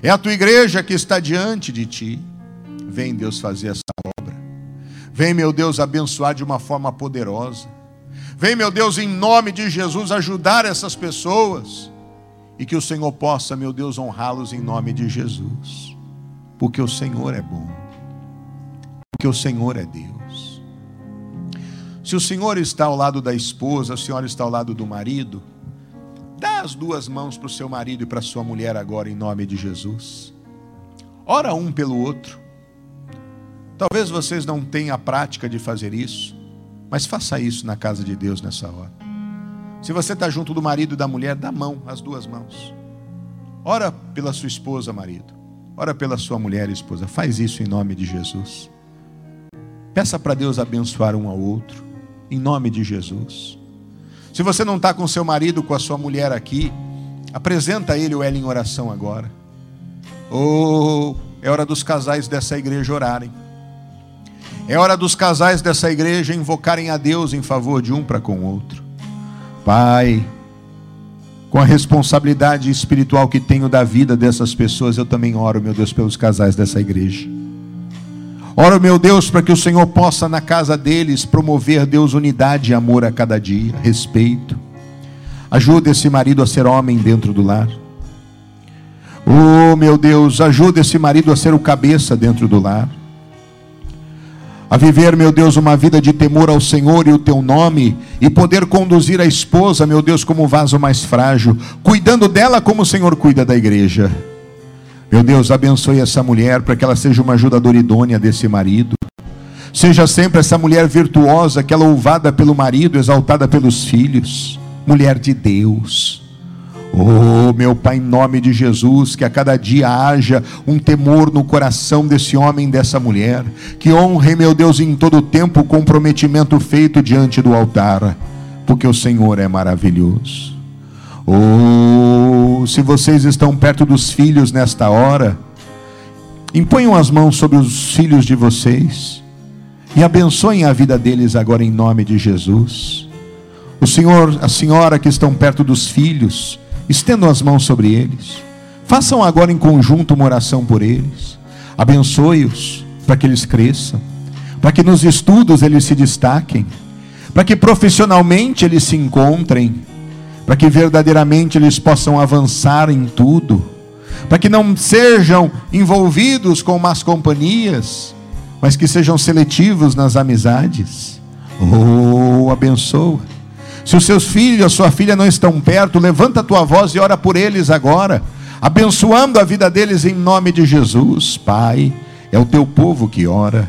É a tua igreja que está diante de ti. Vem, Deus, fazer essa. Vem, meu Deus, abençoar de uma forma poderosa. Vem, meu Deus, em nome de Jesus, ajudar essas pessoas. E que o Senhor possa, meu Deus, honrá-los em nome de Jesus. Porque o Senhor é bom. Porque o Senhor é Deus. Se o Senhor está ao lado da esposa, a senhora está ao lado do marido, dá as duas mãos para o seu marido e para a sua mulher agora, em nome de Jesus. Ora um pelo outro. Talvez vocês não tenham a prática de fazer isso, mas faça isso na casa de Deus nessa hora. Se você está junto do marido e da mulher, dá mão, as duas mãos. Ora pela sua esposa, marido. Ora pela sua mulher, esposa. Faz isso em nome de Jesus. Peça para Deus abençoar um ao outro, em nome de Jesus. Se você não está com seu marido, com a sua mulher aqui, apresenta ele o L em oração agora. Ou oh, é hora dos casais dessa igreja orarem. É hora dos casais dessa igreja invocarem a Deus em favor de um para com o outro. Pai, com a responsabilidade espiritual que tenho da vida dessas pessoas, eu também oro, meu Deus, pelos casais dessa igreja. Oro, meu Deus, para que o Senhor possa na casa deles promover, Deus, unidade e amor a cada dia, respeito. Ajuda esse marido a ser homem dentro do lar. Oh, meu Deus, ajuda esse marido a ser o cabeça dentro do lar a viver, meu Deus, uma vida de temor ao Senhor e o teu nome, e poder conduzir a esposa, meu Deus, como um vaso mais frágil, cuidando dela como o Senhor cuida da igreja. Meu Deus, abençoe essa mulher para que ela seja uma ajudadora idônea desse marido. Seja sempre essa mulher virtuosa, que é louvada pelo marido, exaltada pelos filhos, mulher de Deus. Oh, meu Pai, em nome de Jesus, que a cada dia haja um temor no coração desse homem, dessa mulher, que honre, meu Deus, em todo tempo o comprometimento feito diante do altar, porque o Senhor é maravilhoso. Oh, se vocês estão perto dos filhos nesta hora, imponham as mãos sobre os filhos de vocês e abençoem a vida deles agora em nome de Jesus. O Senhor, a senhora que estão perto dos filhos, estendam as mãos sobre eles. Façam agora em conjunto uma oração por eles. Abençoe-os para que eles cresçam, para que nos estudos eles se destaquem, para que profissionalmente eles se encontrem, para que verdadeiramente eles possam avançar em tudo, para que não sejam envolvidos com más companhias, mas que sejam seletivos nas amizades. Oh, abençoa. Se os seus filhos, a sua filha não estão perto, levanta a tua voz e ora por eles agora, abençoando a vida deles em nome de Jesus, Pai. É o teu povo que ora.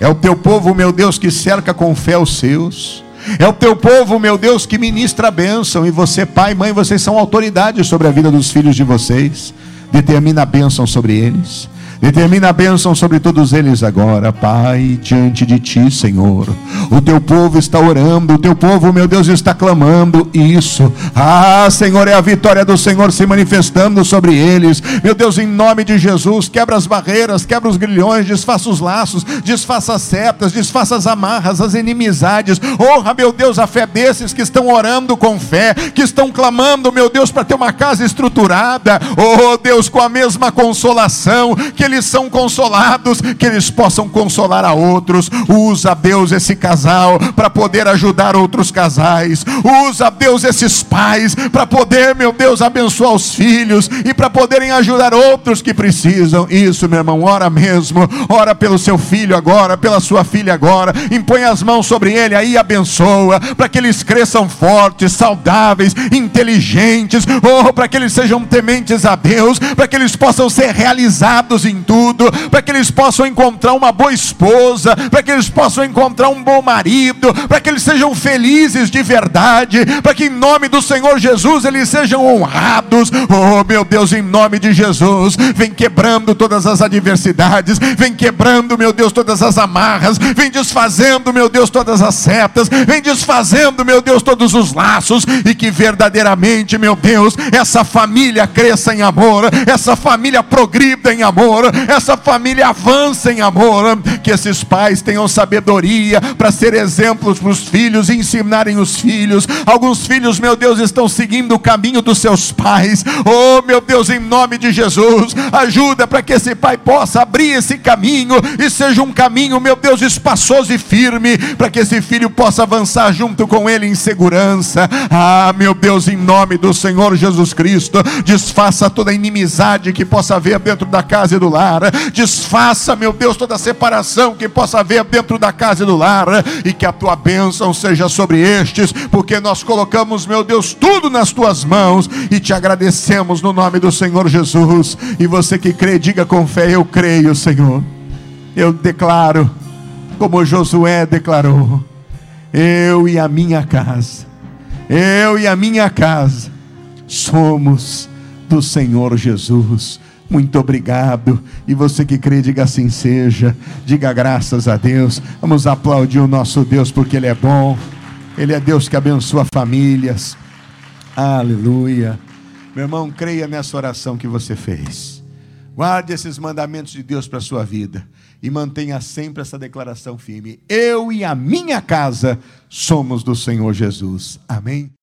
É o teu povo, meu Deus, que cerca com fé os seus. É o teu povo, meu Deus, que ministra a bênção. E você, pai, mãe, vocês são autoridade sobre a vida dos filhos de vocês. Determina a bênção sobre eles. Determina a bênção sobre todos eles agora, Pai, diante de Ti, Senhor. O Teu povo está orando, o Teu povo, meu Deus, está clamando isso. Ah, Senhor, é a vitória do Senhor se manifestando sobre eles. Meu Deus, em nome de Jesus, quebra as barreiras, quebra os grilhões, desfaça os laços, desfaça as setas, desfaça as amarras, as inimizades. Honra, meu Deus, a fé desses que estão orando com fé, que estão clamando, meu Deus, para ter uma casa estruturada. Oh, Deus, com a mesma consolação que eles são consolados, que eles possam consolar a outros. Usa, Deus, esse casal para poder ajudar outros casais. Usa, Deus, esses pais para poder, meu Deus, abençoar os filhos e para poderem ajudar outros que precisam. Isso, meu irmão, ora mesmo. Ora pelo seu filho agora, pela sua filha agora. Impõe as mãos sobre ele aí abençoa para que eles cresçam fortes, saudáveis, inteligentes. Oh, para que eles sejam tementes a Deus, para que eles possam ser realizados em em tudo, para que eles possam encontrar uma boa esposa, para que eles possam encontrar um bom marido, para que eles sejam felizes de verdade, para que em nome do Senhor Jesus eles sejam honrados. Oh, meu Deus, em nome de Jesus, vem quebrando todas as adversidades, vem quebrando, meu Deus, todas as amarras, vem desfazendo, meu Deus, todas as setas, vem desfazendo, meu Deus, todos os laços e que verdadeiramente, meu Deus, essa família cresça em amor, essa família progrida em amor, essa família avança em amor, que esses pais tenham sabedoria para ser exemplos para os filhos e ensinarem os filhos. Alguns filhos, meu Deus, estão seguindo o caminho dos seus pais. Oh, meu Deus, em nome de Jesus, ajuda para que esse pai possa abrir esse caminho e seja um caminho, meu Deus, espaçoso e firme, para que esse filho possa avançar junto com ele em segurança. Ah, meu Deus, em nome do Senhor Jesus Cristo, desfaça toda inimizade que possa haver dentro da casa e do lar. Desfaça, meu Deus, toda separação que possa haver dentro da casa e do lar. E que a tua bênção seja sobre estes, porque nós colocamos, meu Deus, tudo nas tuas mãos e te agradecemos no nome do Senhor Jesus. E você que crê, diga com fé: Eu creio, Senhor. Eu declaro, como Josué declarou: Eu e a minha casa, eu e a minha casa somos do Senhor Jesus. Muito obrigado. E você que crê, diga assim seja. Diga graças a Deus. Vamos aplaudir o nosso Deus porque Ele é bom. Ele é Deus que abençoa famílias. Aleluia. Meu irmão, creia nessa oração que você fez. Guarde esses mandamentos de Deus para a sua vida. E mantenha sempre essa declaração firme. Eu e a minha casa somos do Senhor Jesus. Amém.